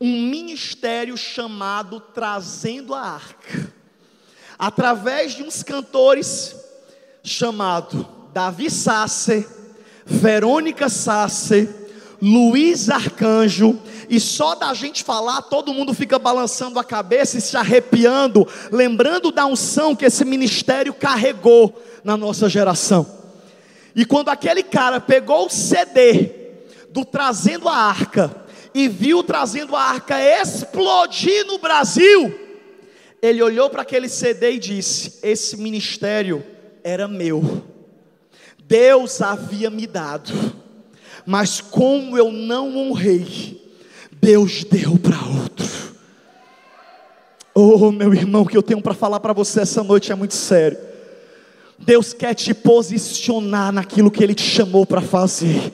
um ministério chamado Trazendo a Arca, através de uns cantores chamado Davi Sasser, Verônica Sasser, Luiz Arcanjo, e só da gente falar, todo mundo fica balançando a cabeça e se arrepiando, lembrando da unção que esse ministério carregou na nossa geração. E quando aquele cara pegou o CD do Trazendo a Arca e viu Trazendo a Arca explodir no Brasil, ele olhou para aquele CD e disse: Esse ministério era meu, Deus havia me dado mas como eu não honrei, Deus deu para outro. Oh, meu irmão, o que eu tenho para falar para você essa noite é muito sério. Deus quer te posicionar naquilo que Ele te chamou para fazer.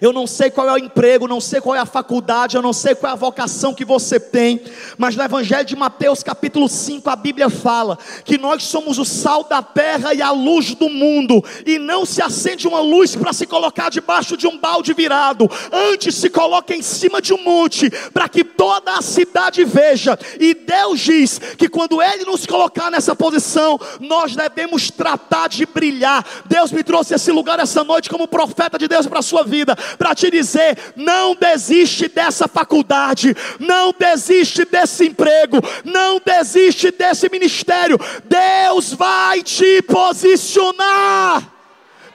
Eu não sei qual é o emprego, não sei qual é a faculdade, eu não sei qual é a vocação que você tem, mas no Evangelho de Mateus, capítulo 5, a Bíblia fala que nós somos o sal da terra e a luz do mundo, e não se acende uma luz para se colocar debaixo de um balde virado, antes se coloca em cima de um monte, para que toda a cidade veja. E Deus diz que quando Ele nos colocar nessa posição, nós devemos tratar de brilhar. Deus me trouxe esse lugar essa noite como profeta de Deus para a sua vida para te dizer: não desiste dessa faculdade, não desiste desse emprego, não desiste desse ministério. Deus vai te posicionar.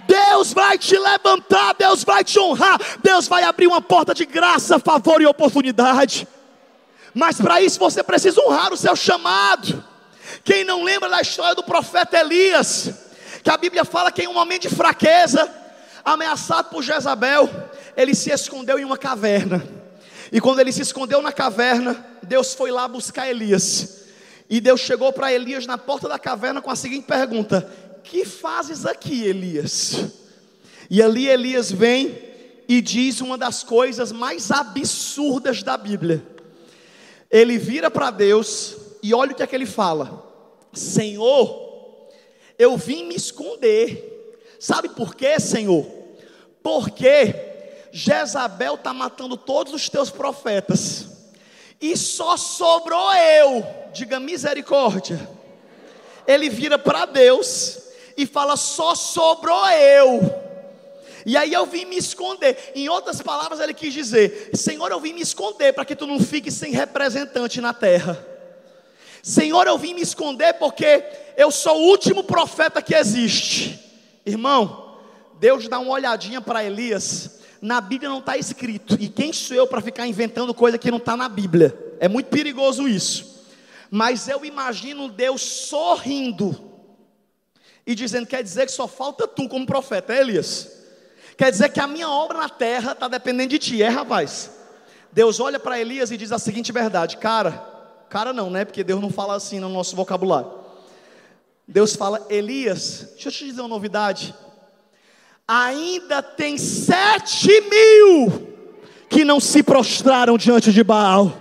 Deus vai te levantar, Deus vai te honrar, Deus vai abrir uma porta de graça, favor e oportunidade. Mas para isso você precisa honrar o seu chamado. Quem não lembra da história do profeta Elias, que a Bíblia fala que em um momento de fraqueza, ameaçado por Jezabel, ele se escondeu em uma caverna. E quando ele se escondeu na caverna, Deus foi lá buscar Elias. E Deus chegou para Elias na porta da caverna com a seguinte pergunta: Que fazes aqui, Elias? E ali Elias vem e diz uma das coisas mais absurdas da Bíblia. Ele vira para Deus e olha o que é que ele fala: Senhor, eu vim me esconder. Sabe por quê, Senhor? Porque Jezabel está matando todos os teus profetas, e só sobrou eu, diga misericórdia. Ele vira para Deus e fala: só sobrou eu. E aí eu vim me esconder. Em outras palavras, ele quis dizer: Senhor, eu vim me esconder para que tu não fique sem representante na terra. Senhor, eu vim me esconder porque eu sou o último profeta que existe. Irmão, Deus dá uma olhadinha para Elias na Bíblia não está escrito. E quem sou eu para ficar inventando coisa que não está na Bíblia? É muito perigoso isso. Mas eu imagino Deus sorrindo e dizendo: quer dizer que só falta tu como profeta, é Elias? Quer dizer que a minha obra na terra está dependendo de ti, é rapaz? Deus olha para Elias e diz a seguinte verdade: cara, cara não, né? Porque Deus não fala assim no nosso vocabulário. Deus fala: Elias, deixa eu te dizer uma novidade ainda tem sete mil que não se prostraram diante de Baal.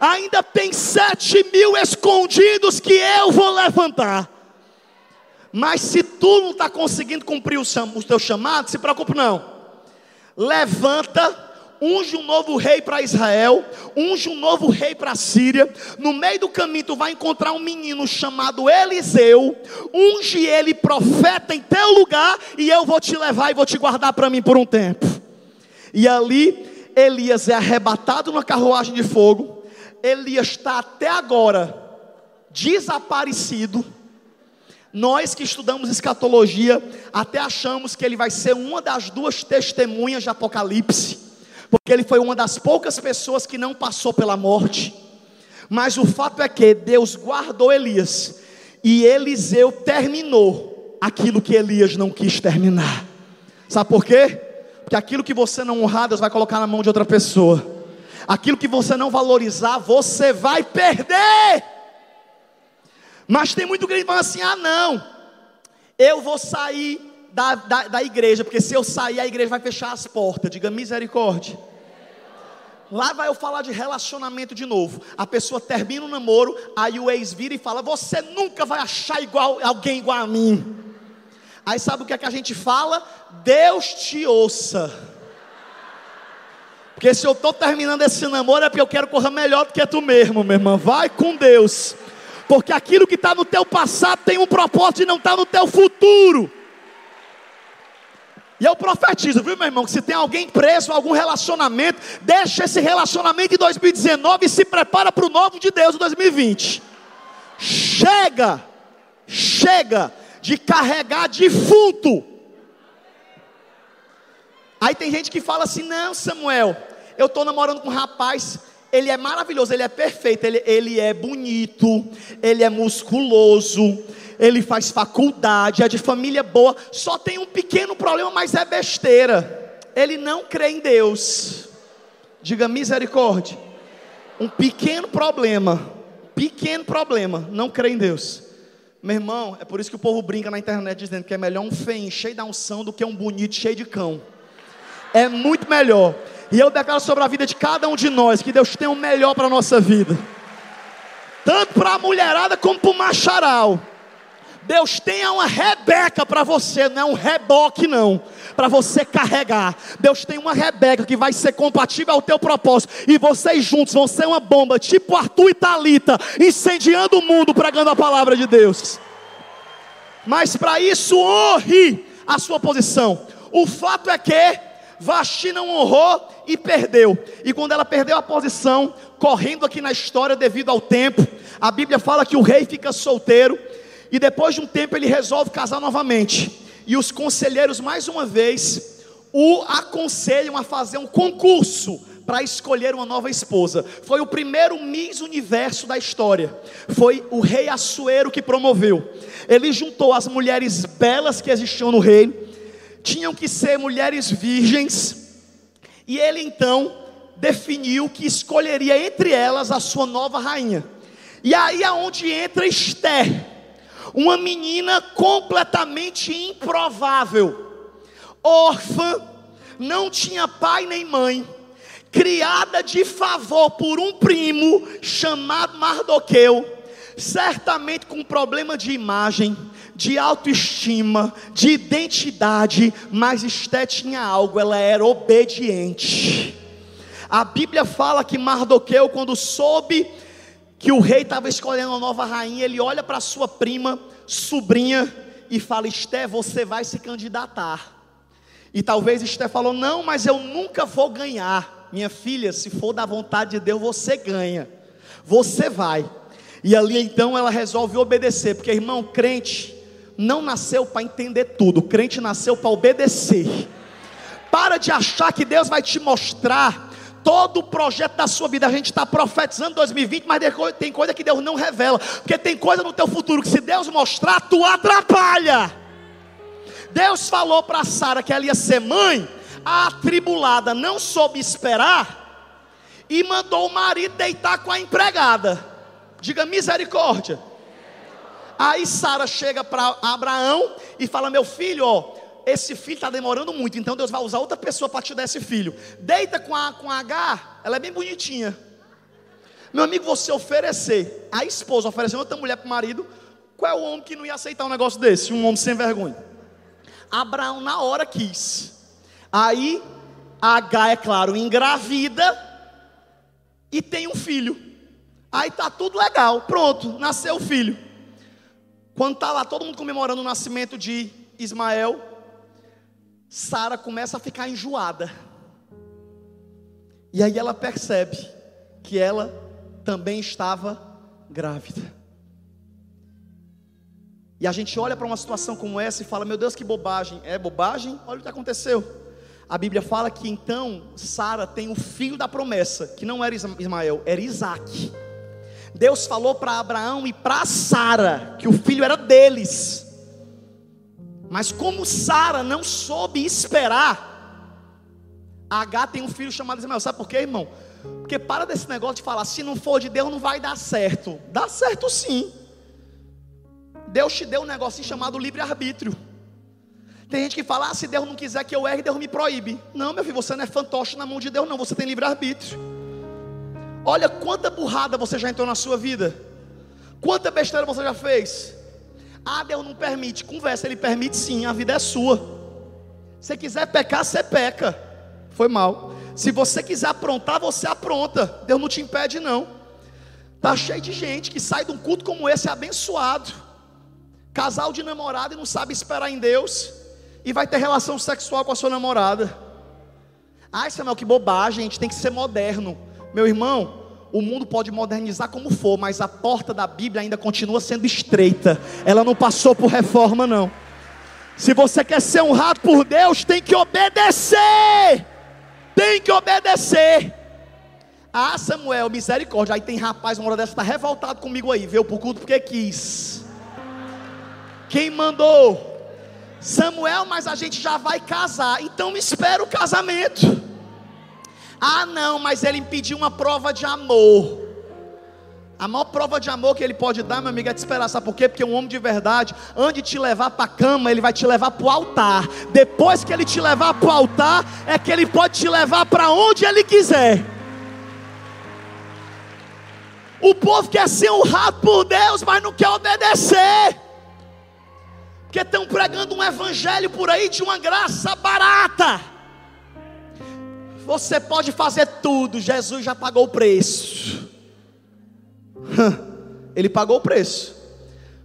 Ainda tem sete mil escondidos que eu vou levantar. Mas se tu não está conseguindo cumprir o, o teu chamado, se preocupe não. Levanta unge um novo rei para Israel, unge um novo rei para a Síria. No meio do caminho, tu vai encontrar um menino chamado Eliseu. Unge ele profeta em teu lugar, e eu vou te levar e vou te guardar para mim por um tempo. E ali, Elias é arrebatado numa carruagem de fogo. Elias está até agora desaparecido. Nós que estudamos escatologia, até achamos que ele vai ser uma das duas testemunhas de Apocalipse porque ele foi uma das poucas pessoas que não passou pela morte. Mas o fato é que Deus guardou Elias e Eliseu terminou aquilo que Elias não quis terminar. Sabe por quê? Porque aquilo que você não honrar, Deus vai colocar na mão de outra pessoa. Aquilo que você não valorizar, você vai perder. Mas tem muito crente falando assim: ah, não, eu vou sair da, da, da igreja, porque se eu sair, a igreja vai fechar as portas. Diga misericórdia. Lá vai eu falar de relacionamento de novo. A pessoa termina o namoro, aí o ex vira e fala: Você nunca vai achar igual alguém igual a mim. Aí sabe o que é que a gente fala? Deus te ouça. Porque se eu estou terminando esse namoro é porque eu quero correr melhor do que tu mesmo, meu irmão. Vai com Deus. Porque aquilo que está no teu passado tem um propósito e não está no teu futuro. E eu profetizo, viu, meu irmão, que se tem alguém preso algum relacionamento, deixa esse relacionamento em 2019 e se prepara para o novo de Deus em 2020. Chega, chega de carregar defunto. Aí tem gente que fala assim: não, Samuel, eu estou namorando com um rapaz, ele é maravilhoso, ele é perfeito, ele, ele é bonito, ele é musculoso, ele faz faculdade, é de família boa, só tem um pequeno problema, mas é besteira. Ele não crê em Deus. Diga misericórdia. Um pequeno problema, pequeno problema, não crê em Deus. Meu irmão, é por isso que o povo brinca na internet dizendo que é melhor um feio cheio da unção do que um bonito cheio de cão. é muito melhor. E eu declaro sobre a vida de cada um de nós que Deus tem o melhor para a nossa vida, tanto para a mulherada como para o macharal. Deus tem uma Rebeca para você, não é um reboque não, para você carregar. Deus tem uma Rebeca que vai ser compatível ao teu propósito e vocês juntos vão ser uma bomba, tipo Arthur e Talita, incendiando o mundo pregando a palavra de Deus. Mas para isso honre a sua posição. O fato é que Vasti não honrou e perdeu. E quando ela perdeu a posição, correndo aqui na história devido ao tempo, a Bíblia fala que o rei fica solteiro e depois de um tempo ele resolve casar novamente. E os conselheiros, mais uma vez, o aconselham a fazer um concurso para escolher uma nova esposa. Foi o primeiro Miss Universo da história. Foi o rei Assuero que promoveu. Ele juntou as mulheres belas que existiam no reino, tinham que ser mulheres virgens, e ele então definiu que escolheria entre elas a sua nova rainha. E aí é onde entra Esther uma menina completamente improvável, órfã, não tinha pai nem mãe, criada de favor por um primo chamado Mardoqueu, certamente com problema de imagem, de autoestima, de identidade, mas Esté tinha algo, ela era obediente. A Bíblia fala que Mardoqueu, quando soube que o rei estava escolhendo uma nova rainha, ele olha para sua prima, sobrinha, e fala: Esté, você vai se candidatar. E talvez Esté falou: Não, mas eu nunca vou ganhar. Minha filha, se for da vontade de Deus, você ganha. Você vai. E ali então ela resolve obedecer, porque irmão, crente não nasceu para entender tudo, crente nasceu para obedecer. Para de achar que Deus vai te mostrar todo o projeto da sua vida. A gente está profetizando 2020, mas tem coisa que Deus não revela. Porque tem coisa no teu futuro que se Deus mostrar, tu atrapalha. Deus falou para Sara que ela ia ser mãe, a atribulada não soube esperar e mandou o marido deitar com a empregada. Diga misericórdia. Aí Sara chega para Abraão e fala: Meu filho, ó, esse filho está demorando muito, então Deus vai usar outra pessoa para te dar esse filho. Deita com a, com a H, ela é bem bonitinha. Meu amigo, você oferecer, a esposa oferecendo outra mulher para o marido, qual é o homem que não ia aceitar um negócio desse? Um homem sem vergonha. Abraão na hora quis. Aí, a H, é claro, engravida e tem um filho. Aí tá tudo legal, pronto, nasceu o filho. Quando tá lá todo mundo comemorando o nascimento de Ismael, Sara começa a ficar enjoada. E aí ela percebe que ela também estava grávida. E a gente olha para uma situação como essa e fala: Meu Deus, que bobagem. É bobagem? Olha o que aconteceu. A Bíblia fala que então Sara tem o filho da promessa, que não era Ismael, era Isaac. Deus falou para Abraão e para Sara que o filho era deles. Mas como Sara não soube esperar, H tem um filho chamado Ismael. Sabe por quê, irmão? Porque para desse negócio de falar, se não for de Deus, não vai dar certo. Dá certo sim. Deus te deu um negocinho chamado livre-arbítrio. Tem gente que fala, ah, se Deus não quiser que eu erre, Deus me proíbe. Não, meu filho, você não é fantoche na mão de Deus, não. Você tem livre-arbítrio. Olha quanta burrada você já entrou na sua vida. Quanta besteira você já fez. Ah, Deus não permite. Conversa, Ele permite sim, a vida é sua. Se quiser pecar, você peca. Foi mal. Se você quiser aprontar, você apronta. Deus não te impede, não. Tá cheio de gente que sai de um culto como esse abençoado. Casal de namorado e não sabe esperar em Deus. E vai ter relação sexual com a sua namorada. Ai, Samuel, que bobagem, a gente tem que ser moderno. Meu irmão, o mundo pode modernizar como for, mas a porta da Bíblia ainda continua sendo estreita. Ela não passou por reforma, não. Se você quer ser honrado por Deus, tem que obedecer. Tem que obedecer. Ah, Samuel, misericórdia. Aí tem rapaz, uma hora dessa, está revoltado comigo aí. Veio o culto porque quis. Quem mandou? Samuel, mas a gente já vai casar. Então espera o casamento. Ah, não, mas ele impediu uma prova de amor. A maior prova de amor que ele pode dar, meu amigo, é te esperar. Sabe por quê? Porque um homem de verdade, antes de te levar para a cama, ele vai te levar para o altar. Depois que ele te levar para o altar, é que ele pode te levar para onde ele quiser. O povo quer ser honrado por Deus, mas não quer obedecer. Porque estão pregando um evangelho por aí de uma graça barata. Você pode fazer tudo, Jesus já pagou o preço. Ele pagou o preço.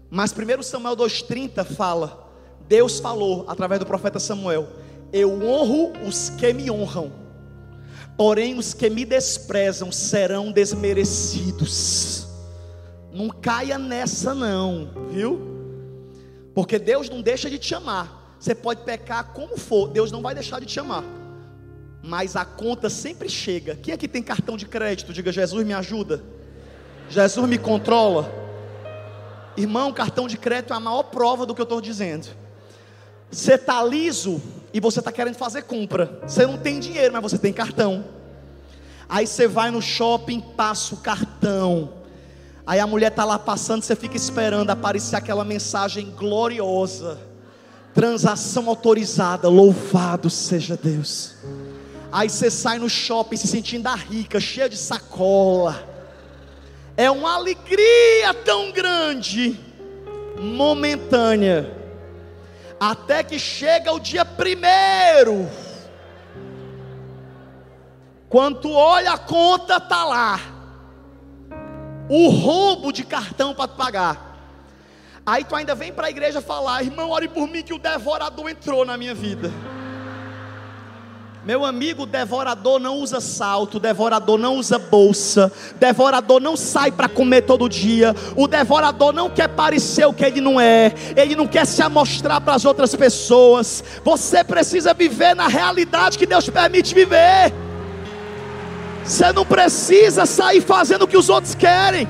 Mas 1 Samuel 2,30 fala: Deus falou através do profeta Samuel: Eu honro os que me honram, porém os que me desprezam serão desmerecidos. Não caia nessa, não, viu? Porque Deus não deixa de te amar. Você pode pecar como for, Deus não vai deixar de te amar. Mas a conta sempre chega. Quem aqui tem cartão de crédito? Diga, Jesus me ajuda. Jesus me controla. Irmão, cartão de crédito é a maior prova do que eu estou dizendo. Você está liso e você está querendo fazer compra. Você não tem dinheiro, mas você tem cartão. Aí você vai no shopping, passa o cartão. Aí a mulher está lá passando, você fica esperando aparecer aquela mensagem gloriosa. Transação autorizada, louvado seja Deus. Aí você sai no shopping se sentindo rica, cheia de sacola é uma alegria tão grande, momentânea, até que chega o dia primeiro. Quando olha a conta, tá lá. O roubo de cartão para pagar. Aí tu ainda vem para a igreja falar, irmão, ore por mim que o devorador entrou na minha vida. Meu amigo, devorador não usa salto, devorador não usa bolsa, devorador não sai para comer todo dia, o devorador não quer parecer o que ele não é, ele não quer se amostrar para as outras pessoas. Você precisa viver na realidade que Deus te permite viver. Você não precisa sair fazendo o que os outros querem.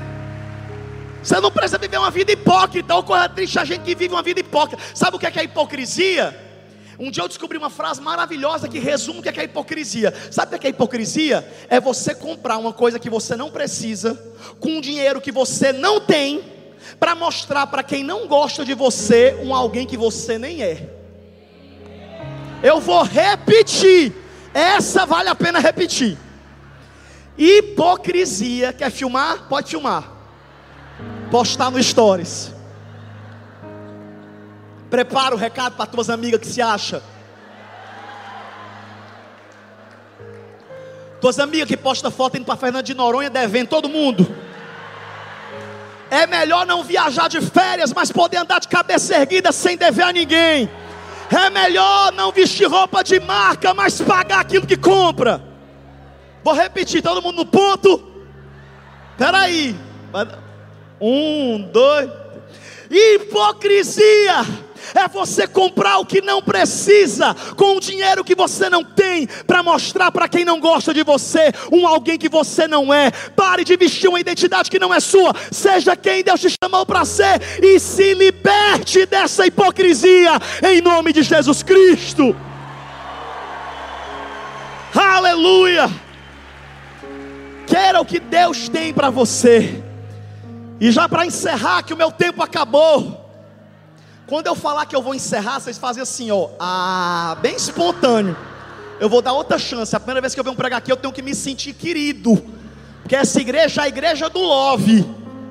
Você não precisa viver uma vida hipócrita. Ou coisa triste a gente que vive uma vida hipócrita. Sabe o que é, que é hipocrisia? Um dia eu descobri uma frase maravilhosa que resume o que é, que é hipocrisia. Sabe o que é hipocrisia? É você comprar uma coisa que você não precisa, com um dinheiro que você não tem, para mostrar para quem não gosta de você um alguém que você nem é. Eu vou repetir. Essa vale a pena repetir. Hipocrisia. Quer filmar? Pode filmar. Postar no Stories. Prepara o recado para tuas amigas que se acha. Tuas amigas que postam foto indo para Fernando de Noronha devendo todo mundo. É melhor não viajar de férias, mas poder andar de cabeça erguida sem dever a ninguém. É melhor não vestir roupa de marca, mas pagar aquilo que compra. Vou repetir, todo mundo no ponto. Espera aí. Um, dois. Hipocrisia é você comprar o que não precisa, com o dinheiro que você não tem, para mostrar para quem não gosta de você, um alguém que você não é. Pare de vestir uma identidade que não é sua, seja quem Deus te chamou para ser, e se liberte dessa hipocrisia, em nome de Jesus Cristo. Aleluia! Queira o que Deus tem para você. E já para encerrar, que o meu tempo acabou. Quando eu falar que eu vou encerrar, vocês fazem assim, ó, ah, bem espontâneo. Eu vou dar outra chance. A primeira vez que eu venho pregar aqui, eu tenho que me sentir querido. Porque essa igreja é a igreja do love,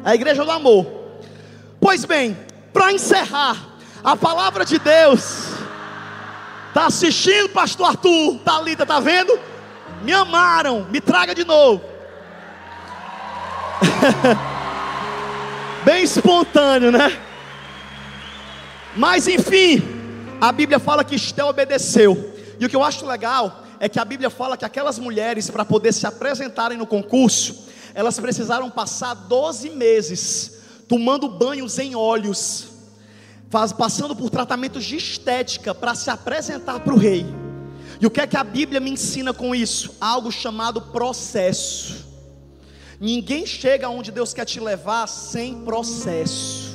é a igreja do amor. Pois bem, para encerrar, a palavra de Deus. Tá assistindo, pastor Arthur? Talita, tá vendo? Me amaram, me traga de novo. [LAUGHS] Bem espontâneo, né? Mas enfim, a Bíblia fala que Esté obedeceu. E o que eu acho legal é que a Bíblia fala que aquelas mulheres, para poder se apresentarem no concurso, elas precisaram passar 12 meses tomando banhos em óleos, faz, passando por tratamentos de estética para se apresentar para o rei. E o que é que a Bíblia me ensina com isso? Algo chamado processo. Ninguém chega onde Deus quer te levar sem processo.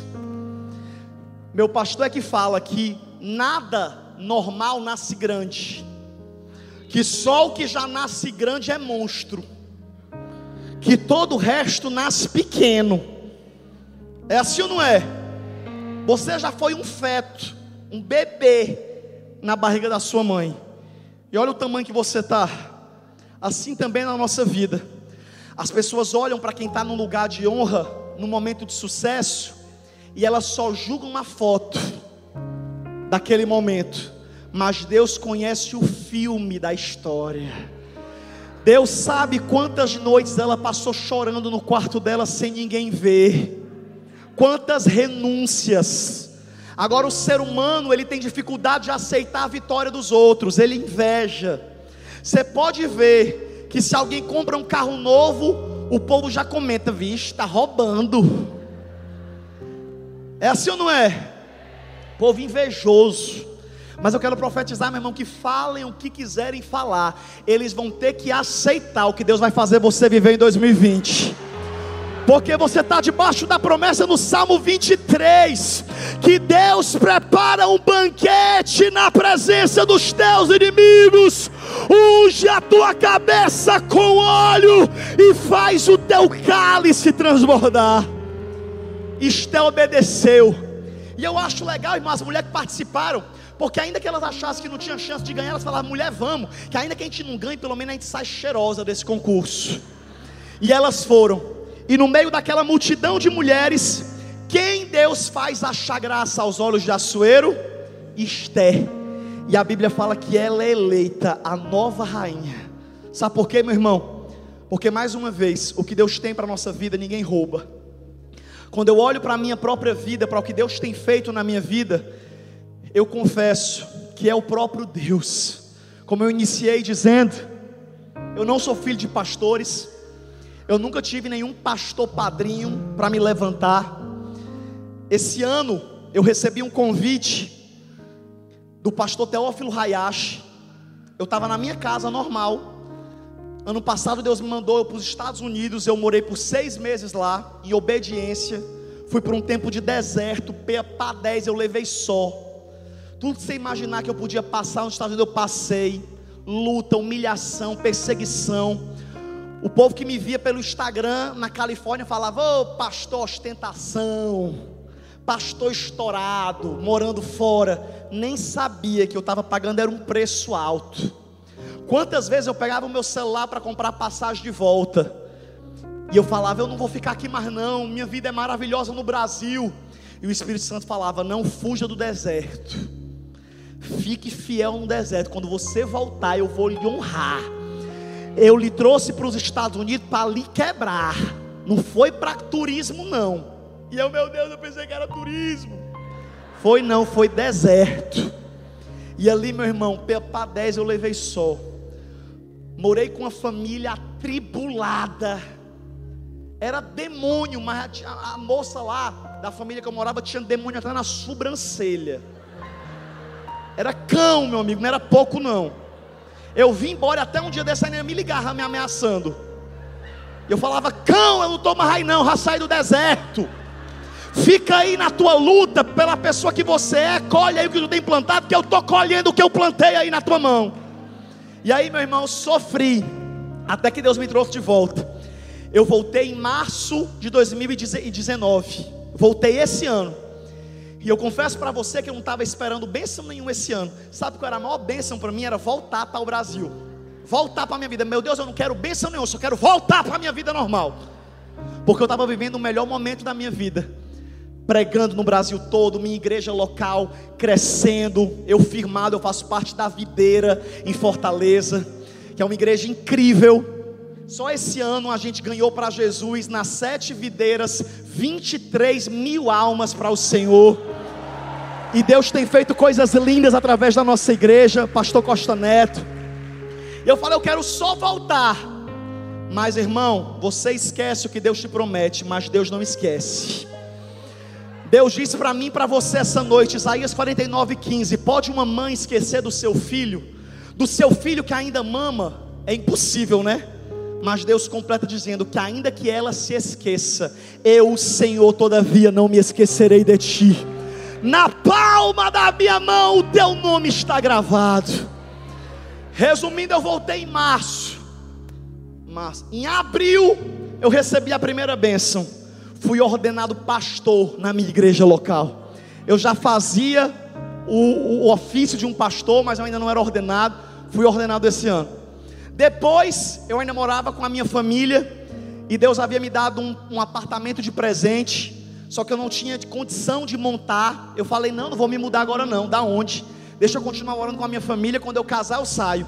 Meu pastor é que fala que nada normal nasce grande, que só o que já nasce grande é monstro. que todo o resto nasce pequeno. É assim ou não é? Você já foi um feto, um bebê na barriga da sua mãe. E olha o tamanho que você está. Assim também na nossa vida. As pessoas olham para quem está num lugar de honra, num momento de sucesso, e elas só julgam uma foto daquele momento. Mas Deus conhece o filme da história. Deus sabe quantas noites ela passou chorando no quarto dela sem ninguém ver. Quantas renúncias. Agora o ser humano, ele tem dificuldade de aceitar a vitória dos outros, ele inveja. Você pode ver que se alguém compra um carro novo, o povo já comenta, vixe, está roubando. É assim ou não é? Povo invejoso. Mas eu quero profetizar, meu irmão, que falem o que quiserem falar, eles vão ter que aceitar o que Deus vai fazer você viver em 2020. Porque você está debaixo da promessa no Salmo 23, que Deus prepara um banquete na presença dos teus inimigos, unge a tua cabeça com óleo e faz o teu cálice transbordar. Esté obedeceu, e eu acho legal, irmãs, as mulheres que participaram, porque ainda que elas achassem que não tinha chance de ganhar, elas falavam, mulher, vamos. Que ainda que a gente não ganhe, pelo menos a gente sai cheirosa desse concurso. E elas foram. E no meio daquela multidão de mulheres, quem Deus faz achar graça aos olhos de Assuero? Esther. E a Bíblia fala que ela é eleita a nova rainha. Sabe por quê, meu irmão? Porque mais uma vez, o que Deus tem para a nossa vida, ninguém rouba. Quando eu olho para a minha própria vida, para o que Deus tem feito na minha vida, eu confesso que é o próprio Deus. Como eu iniciei dizendo, eu não sou filho de pastores, eu nunca tive nenhum pastor padrinho para me levantar. Esse ano eu recebi um convite do pastor Teófilo Hayashi. Eu estava na minha casa normal. Ano passado Deus me mandou para os Estados Unidos. Eu morei por seis meses lá, em obediência. Fui para um tempo de deserto, para 10 eu levei só. Tudo que você imaginar que eu podia passar nos Estados Unidos, eu passei. Luta, humilhação, perseguição. O povo que me via pelo Instagram na Califórnia falava: Ô oh, pastor, ostentação, pastor estourado, morando fora. Nem sabia que eu estava pagando, era um preço alto. Quantas vezes eu pegava o meu celular para comprar passagem de volta? E eu falava: Eu não vou ficar aqui mais, não. Minha vida é maravilhosa no Brasil. E o Espírito Santo falava: Não fuja do deserto. Fique fiel no deserto. Quando você voltar, eu vou lhe honrar. Eu lhe trouxe para os Estados Unidos para lhe quebrar. Não foi para turismo, não. E eu, meu Deus, eu pensei que era turismo. Foi não, foi deserto. E ali, meu irmão, para 10 eu levei só. Morei com uma família atribulada. Era demônio, mas a, a moça lá da família que eu morava tinha demônio até na sobrancelha. Era cão, meu amigo, não era pouco não. Eu vim embora até um dia dessa ainda me ligar, me ameaçando. Eu falava, cão, eu não tomo raiz não, já sai do deserto. Fica aí na tua luta pela pessoa que você é, colhe aí o que tu tem plantado, que eu estou colhendo o que eu plantei aí na tua mão. E aí, meu irmão, sofri, até que Deus me trouxe de volta. Eu voltei em março de 2019, voltei esse ano. E eu confesso para você que eu não estava esperando bênção nenhuma esse ano. Sabe qual era a maior bênção para mim? Era voltar para o Brasil. Voltar para a minha vida. Meu Deus, eu não quero bênção nenhuma, eu só quero voltar para a minha vida normal. Porque eu estava vivendo o melhor momento da minha vida. Pregando no Brasil todo, minha igreja local crescendo. Eu firmado, eu faço parte da videira em Fortaleza, que é uma igreja incrível. Só esse ano a gente ganhou para Jesus nas sete videiras 23 mil almas para o Senhor. E Deus tem feito coisas lindas através da nossa igreja, Pastor Costa Neto. Eu falei, eu quero só voltar. Mas irmão, você esquece o que Deus te promete, mas Deus não esquece. Deus disse para mim e para você essa noite, Isaías 49:15, pode uma mãe esquecer do seu filho, do seu filho que ainda mama? É impossível, né? Mas Deus completa dizendo que ainda que ela se esqueça, eu, Senhor, todavia não me esquecerei de ti na palma da minha mão o teu nome está gravado. Resumindo, eu voltei em março. Mas em abril eu recebi a primeira bênção. Fui ordenado pastor na minha igreja local. Eu já fazia o, o ofício de um pastor, mas eu ainda não era ordenado. Fui ordenado esse ano. Depois, eu ainda morava com a minha família. E Deus havia me dado um, um apartamento de presente. Só que eu não tinha condição de montar. Eu falei: não, não vou me mudar agora, não. Da onde? Deixa eu continuar morando com a minha família. Quando eu casar, eu saio.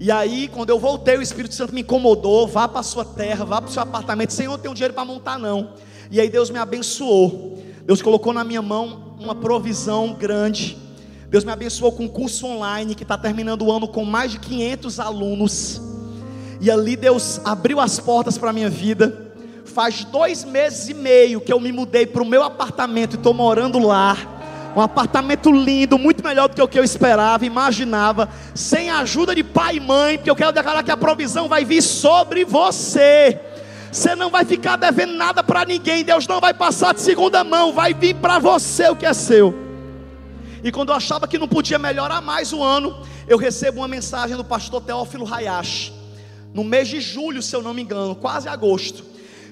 E aí, quando eu voltei, o Espírito Santo me incomodou. Vá para sua terra, vá para o seu apartamento. Senhor, eu tenho dinheiro para montar, não. E aí, Deus me abençoou. Deus colocou na minha mão uma provisão grande. Deus me abençoou com um curso online que está terminando o ano com mais de 500 alunos. E ali Deus abriu as portas para a minha vida. Faz dois meses e meio que eu me mudei para o meu apartamento e estou morando lá. Um apartamento lindo, muito melhor do que o que eu esperava, imaginava. Sem a ajuda de pai e mãe, porque eu quero declarar que a provisão vai vir sobre você. Você não vai ficar devendo nada para ninguém. Deus não vai passar de segunda mão. Vai vir para você o que é seu. E quando eu achava que não podia melhorar mais o ano, eu recebo uma mensagem do pastor Teófilo Hayashi, no mês de julho, se eu não me engano, quase agosto,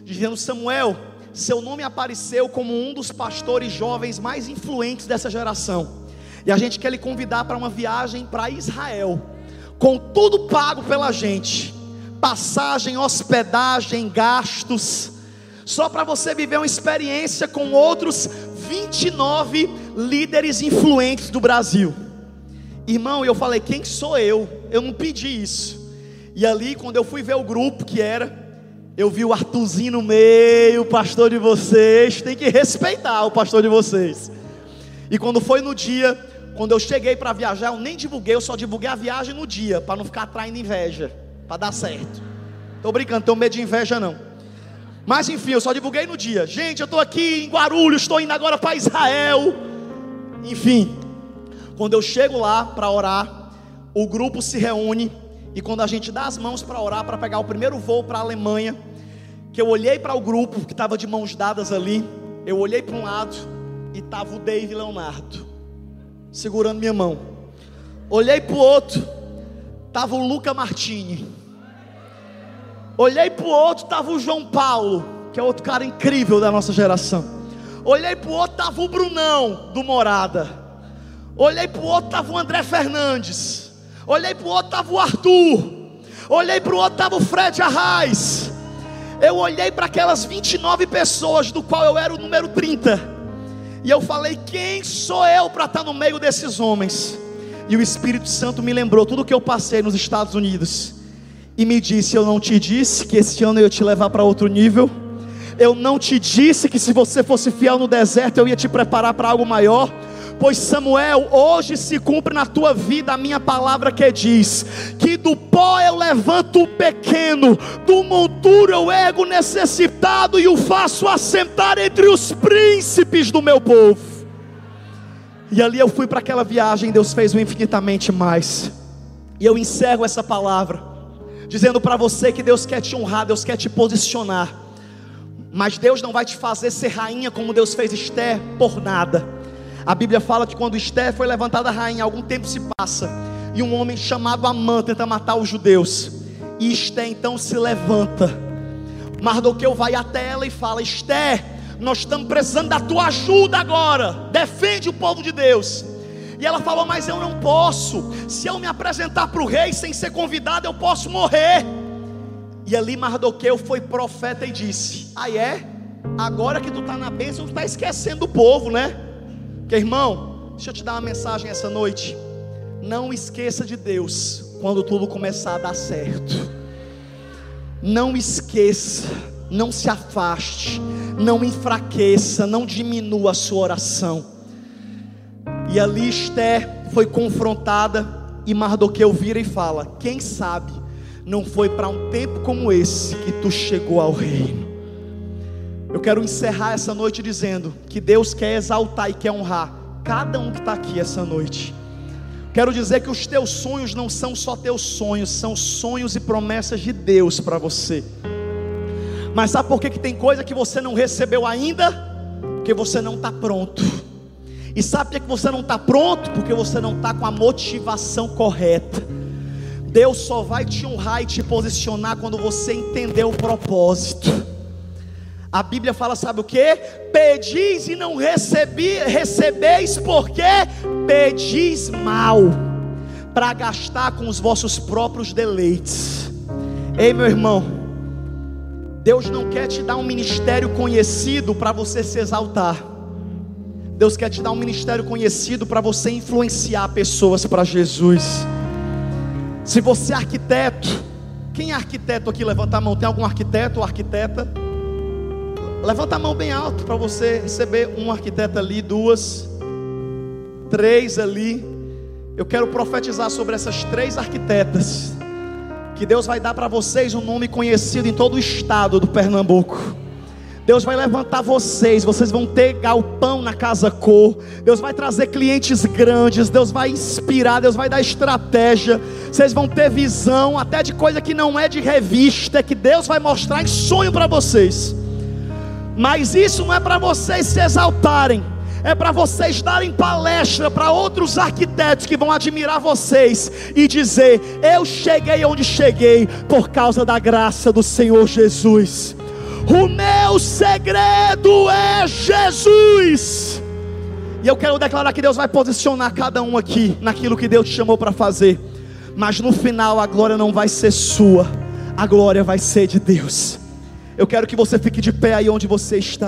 dizendo: Samuel, seu nome apareceu como um dos pastores jovens mais influentes dessa geração. E a gente quer lhe convidar para uma viagem para Israel, com tudo pago pela gente: passagem, hospedagem, gastos, só para você viver uma experiência com outros 29 líderes influentes do Brasil. Irmão, eu falei: quem sou eu? Eu não pedi isso. E ali, quando eu fui ver o grupo que era, eu vi o Artuzinho no meio, pastor de vocês. Tem que respeitar o pastor de vocês. E quando foi no dia, quando eu cheguei para viajar, eu nem divulguei, eu só divulguei a viagem no dia, para não ficar atraindo inveja, para dar certo. Estou brincando, tenho medo de inveja não. Mas enfim, eu só divulguei no dia. Gente, eu estou aqui em Guarulhos, estou indo agora para Israel. Enfim, quando eu chego lá para orar, o grupo se reúne e quando a gente dá as mãos para orar, para pegar o primeiro voo para a Alemanha, que eu olhei para o grupo que estava de mãos dadas ali, eu olhei para um lado e estava o Dave Leonardo segurando minha mão. Olhei para o outro, estava o Luca Martini. Olhei para o outro, estava o João Paulo, que é outro cara incrível da nossa geração. Olhei para o outro, estava o Brunão, do Morada. Olhei para o outro, estava o André Fernandes. Olhei para o outro, estava o Arthur. Olhei para o outro, estava o Fred Arraes. Eu olhei para aquelas 29 pessoas, do qual eu era o número 30. E eu falei: quem sou eu para estar no meio desses homens? E o Espírito Santo me lembrou tudo que eu passei nos Estados Unidos e me disse: Eu não te disse que esse ano eu ia te levar para outro nível. Eu não te disse que se você fosse fiel no deserto eu ia te preparar para algo maior. Pois Samuel, hoje se cumpre na tua vida a minha palavra que diz: que do pó eu levanto o pequeno, do monturo eu ergo necessitado e o faço assentar entre os príncipes do meu povo. E ali eu fui para aquela viagem, Deus fez o infinitamente mais. E eu encerro essa palavra dizendo para você que Deus quer te honrar, Deus quer te posicionar. Mas Deus não vai te fazer ser rainha como Deus fez Esther por nada. A Bíblia fala que quando Esther foi levantada rainha, algum tempo se passa, e um homem chamado Amã tenta matar os judeus. E Esther então se levanta. Mardoqueu vai até ela e fala: Esther, nós estamos precisando da tua ajuda agora. Defende o povo de Deus. E ela falou: Mas eu não posso. Se eu me apresentar para o rei sem ser convidado, eu posso morrer. E ali Mardoqueu foi profeta e disse: Ah, é? Agora que tu está na bênção, tu está esquecendo o povo, né? Porque irmão, deixa eu te dar uma mensagem essa noite. Não esqueça de Deus quando tudo começar a dar certo. Não esqueça, não se afaste, não enfraqueça, não diminua a sua oração. E ali Esther foi confrontada e Mardoqueu vira e fala: Quem sabe não foi para um tempo como esse que tu chegou ao reino. Eu quero encerrar essa noite dizendo que Deus quer exaltar e quer honrar cada um que está aqui essa noite. Quero dizer que os teus sonhos não são só teus sonhos, são sonhos e promessas de Deus para você. Mas sabe por que, que tem coisa que você não recebeu ainda? Porque você não está pronto. E sabe por que você não está pronto? Porque você não está com a motivação correta. Deus só vai te honrar e te posicionar quando você entender o propósito. A Bíblia fala, sabe o que? Pedis e não recebi, recebeis, porque pedis mal, para gastar com os vossos próprios deleites. Ei, meu irmão, Deus não quer te dar um ministério conhecido para você se exaltar. Deus quer te dar um ministério conhecido para você influenciar pessoas para Jesus. Se você é arquiteto, quem é arquiteto aqui? Levanta a mão. Tem algum arquiteto ou arquiteta? Levanta a mão bem alto para você receber um arquiteto ali, duas, três ali. Eu quero profetizar sobre essas três arquitetas. Que Deus vai dar para vocês um nome conhecido em todo o estado do Pernambuco. Deus vai levantar vocês, vocês vão ter galpão na casa cor. Deus vai trazer clientes grandes, Deus vai inspirar, Deus vai dar estratégia. Vocês vão ter visão até de coisa que não é de revista, que Deus vai mostrar em sonho para vocês. Mas isso não é para vocês se exaltarem, é para vocês darem palestra para outros arquitetos que vão admirar vocês e dizer: Eu cheguei onde cheguei por causa da graça do Senhor Jesus. O meu segredo é Jesus. E eu quero declarar que Deus vai posicionar cada um aqui naquilo que Deus te chamou para fazer. Mas no final a glória não vai ser sua, a glória vai ser de Deus. Eu quero que você fique de pé aí onde você está.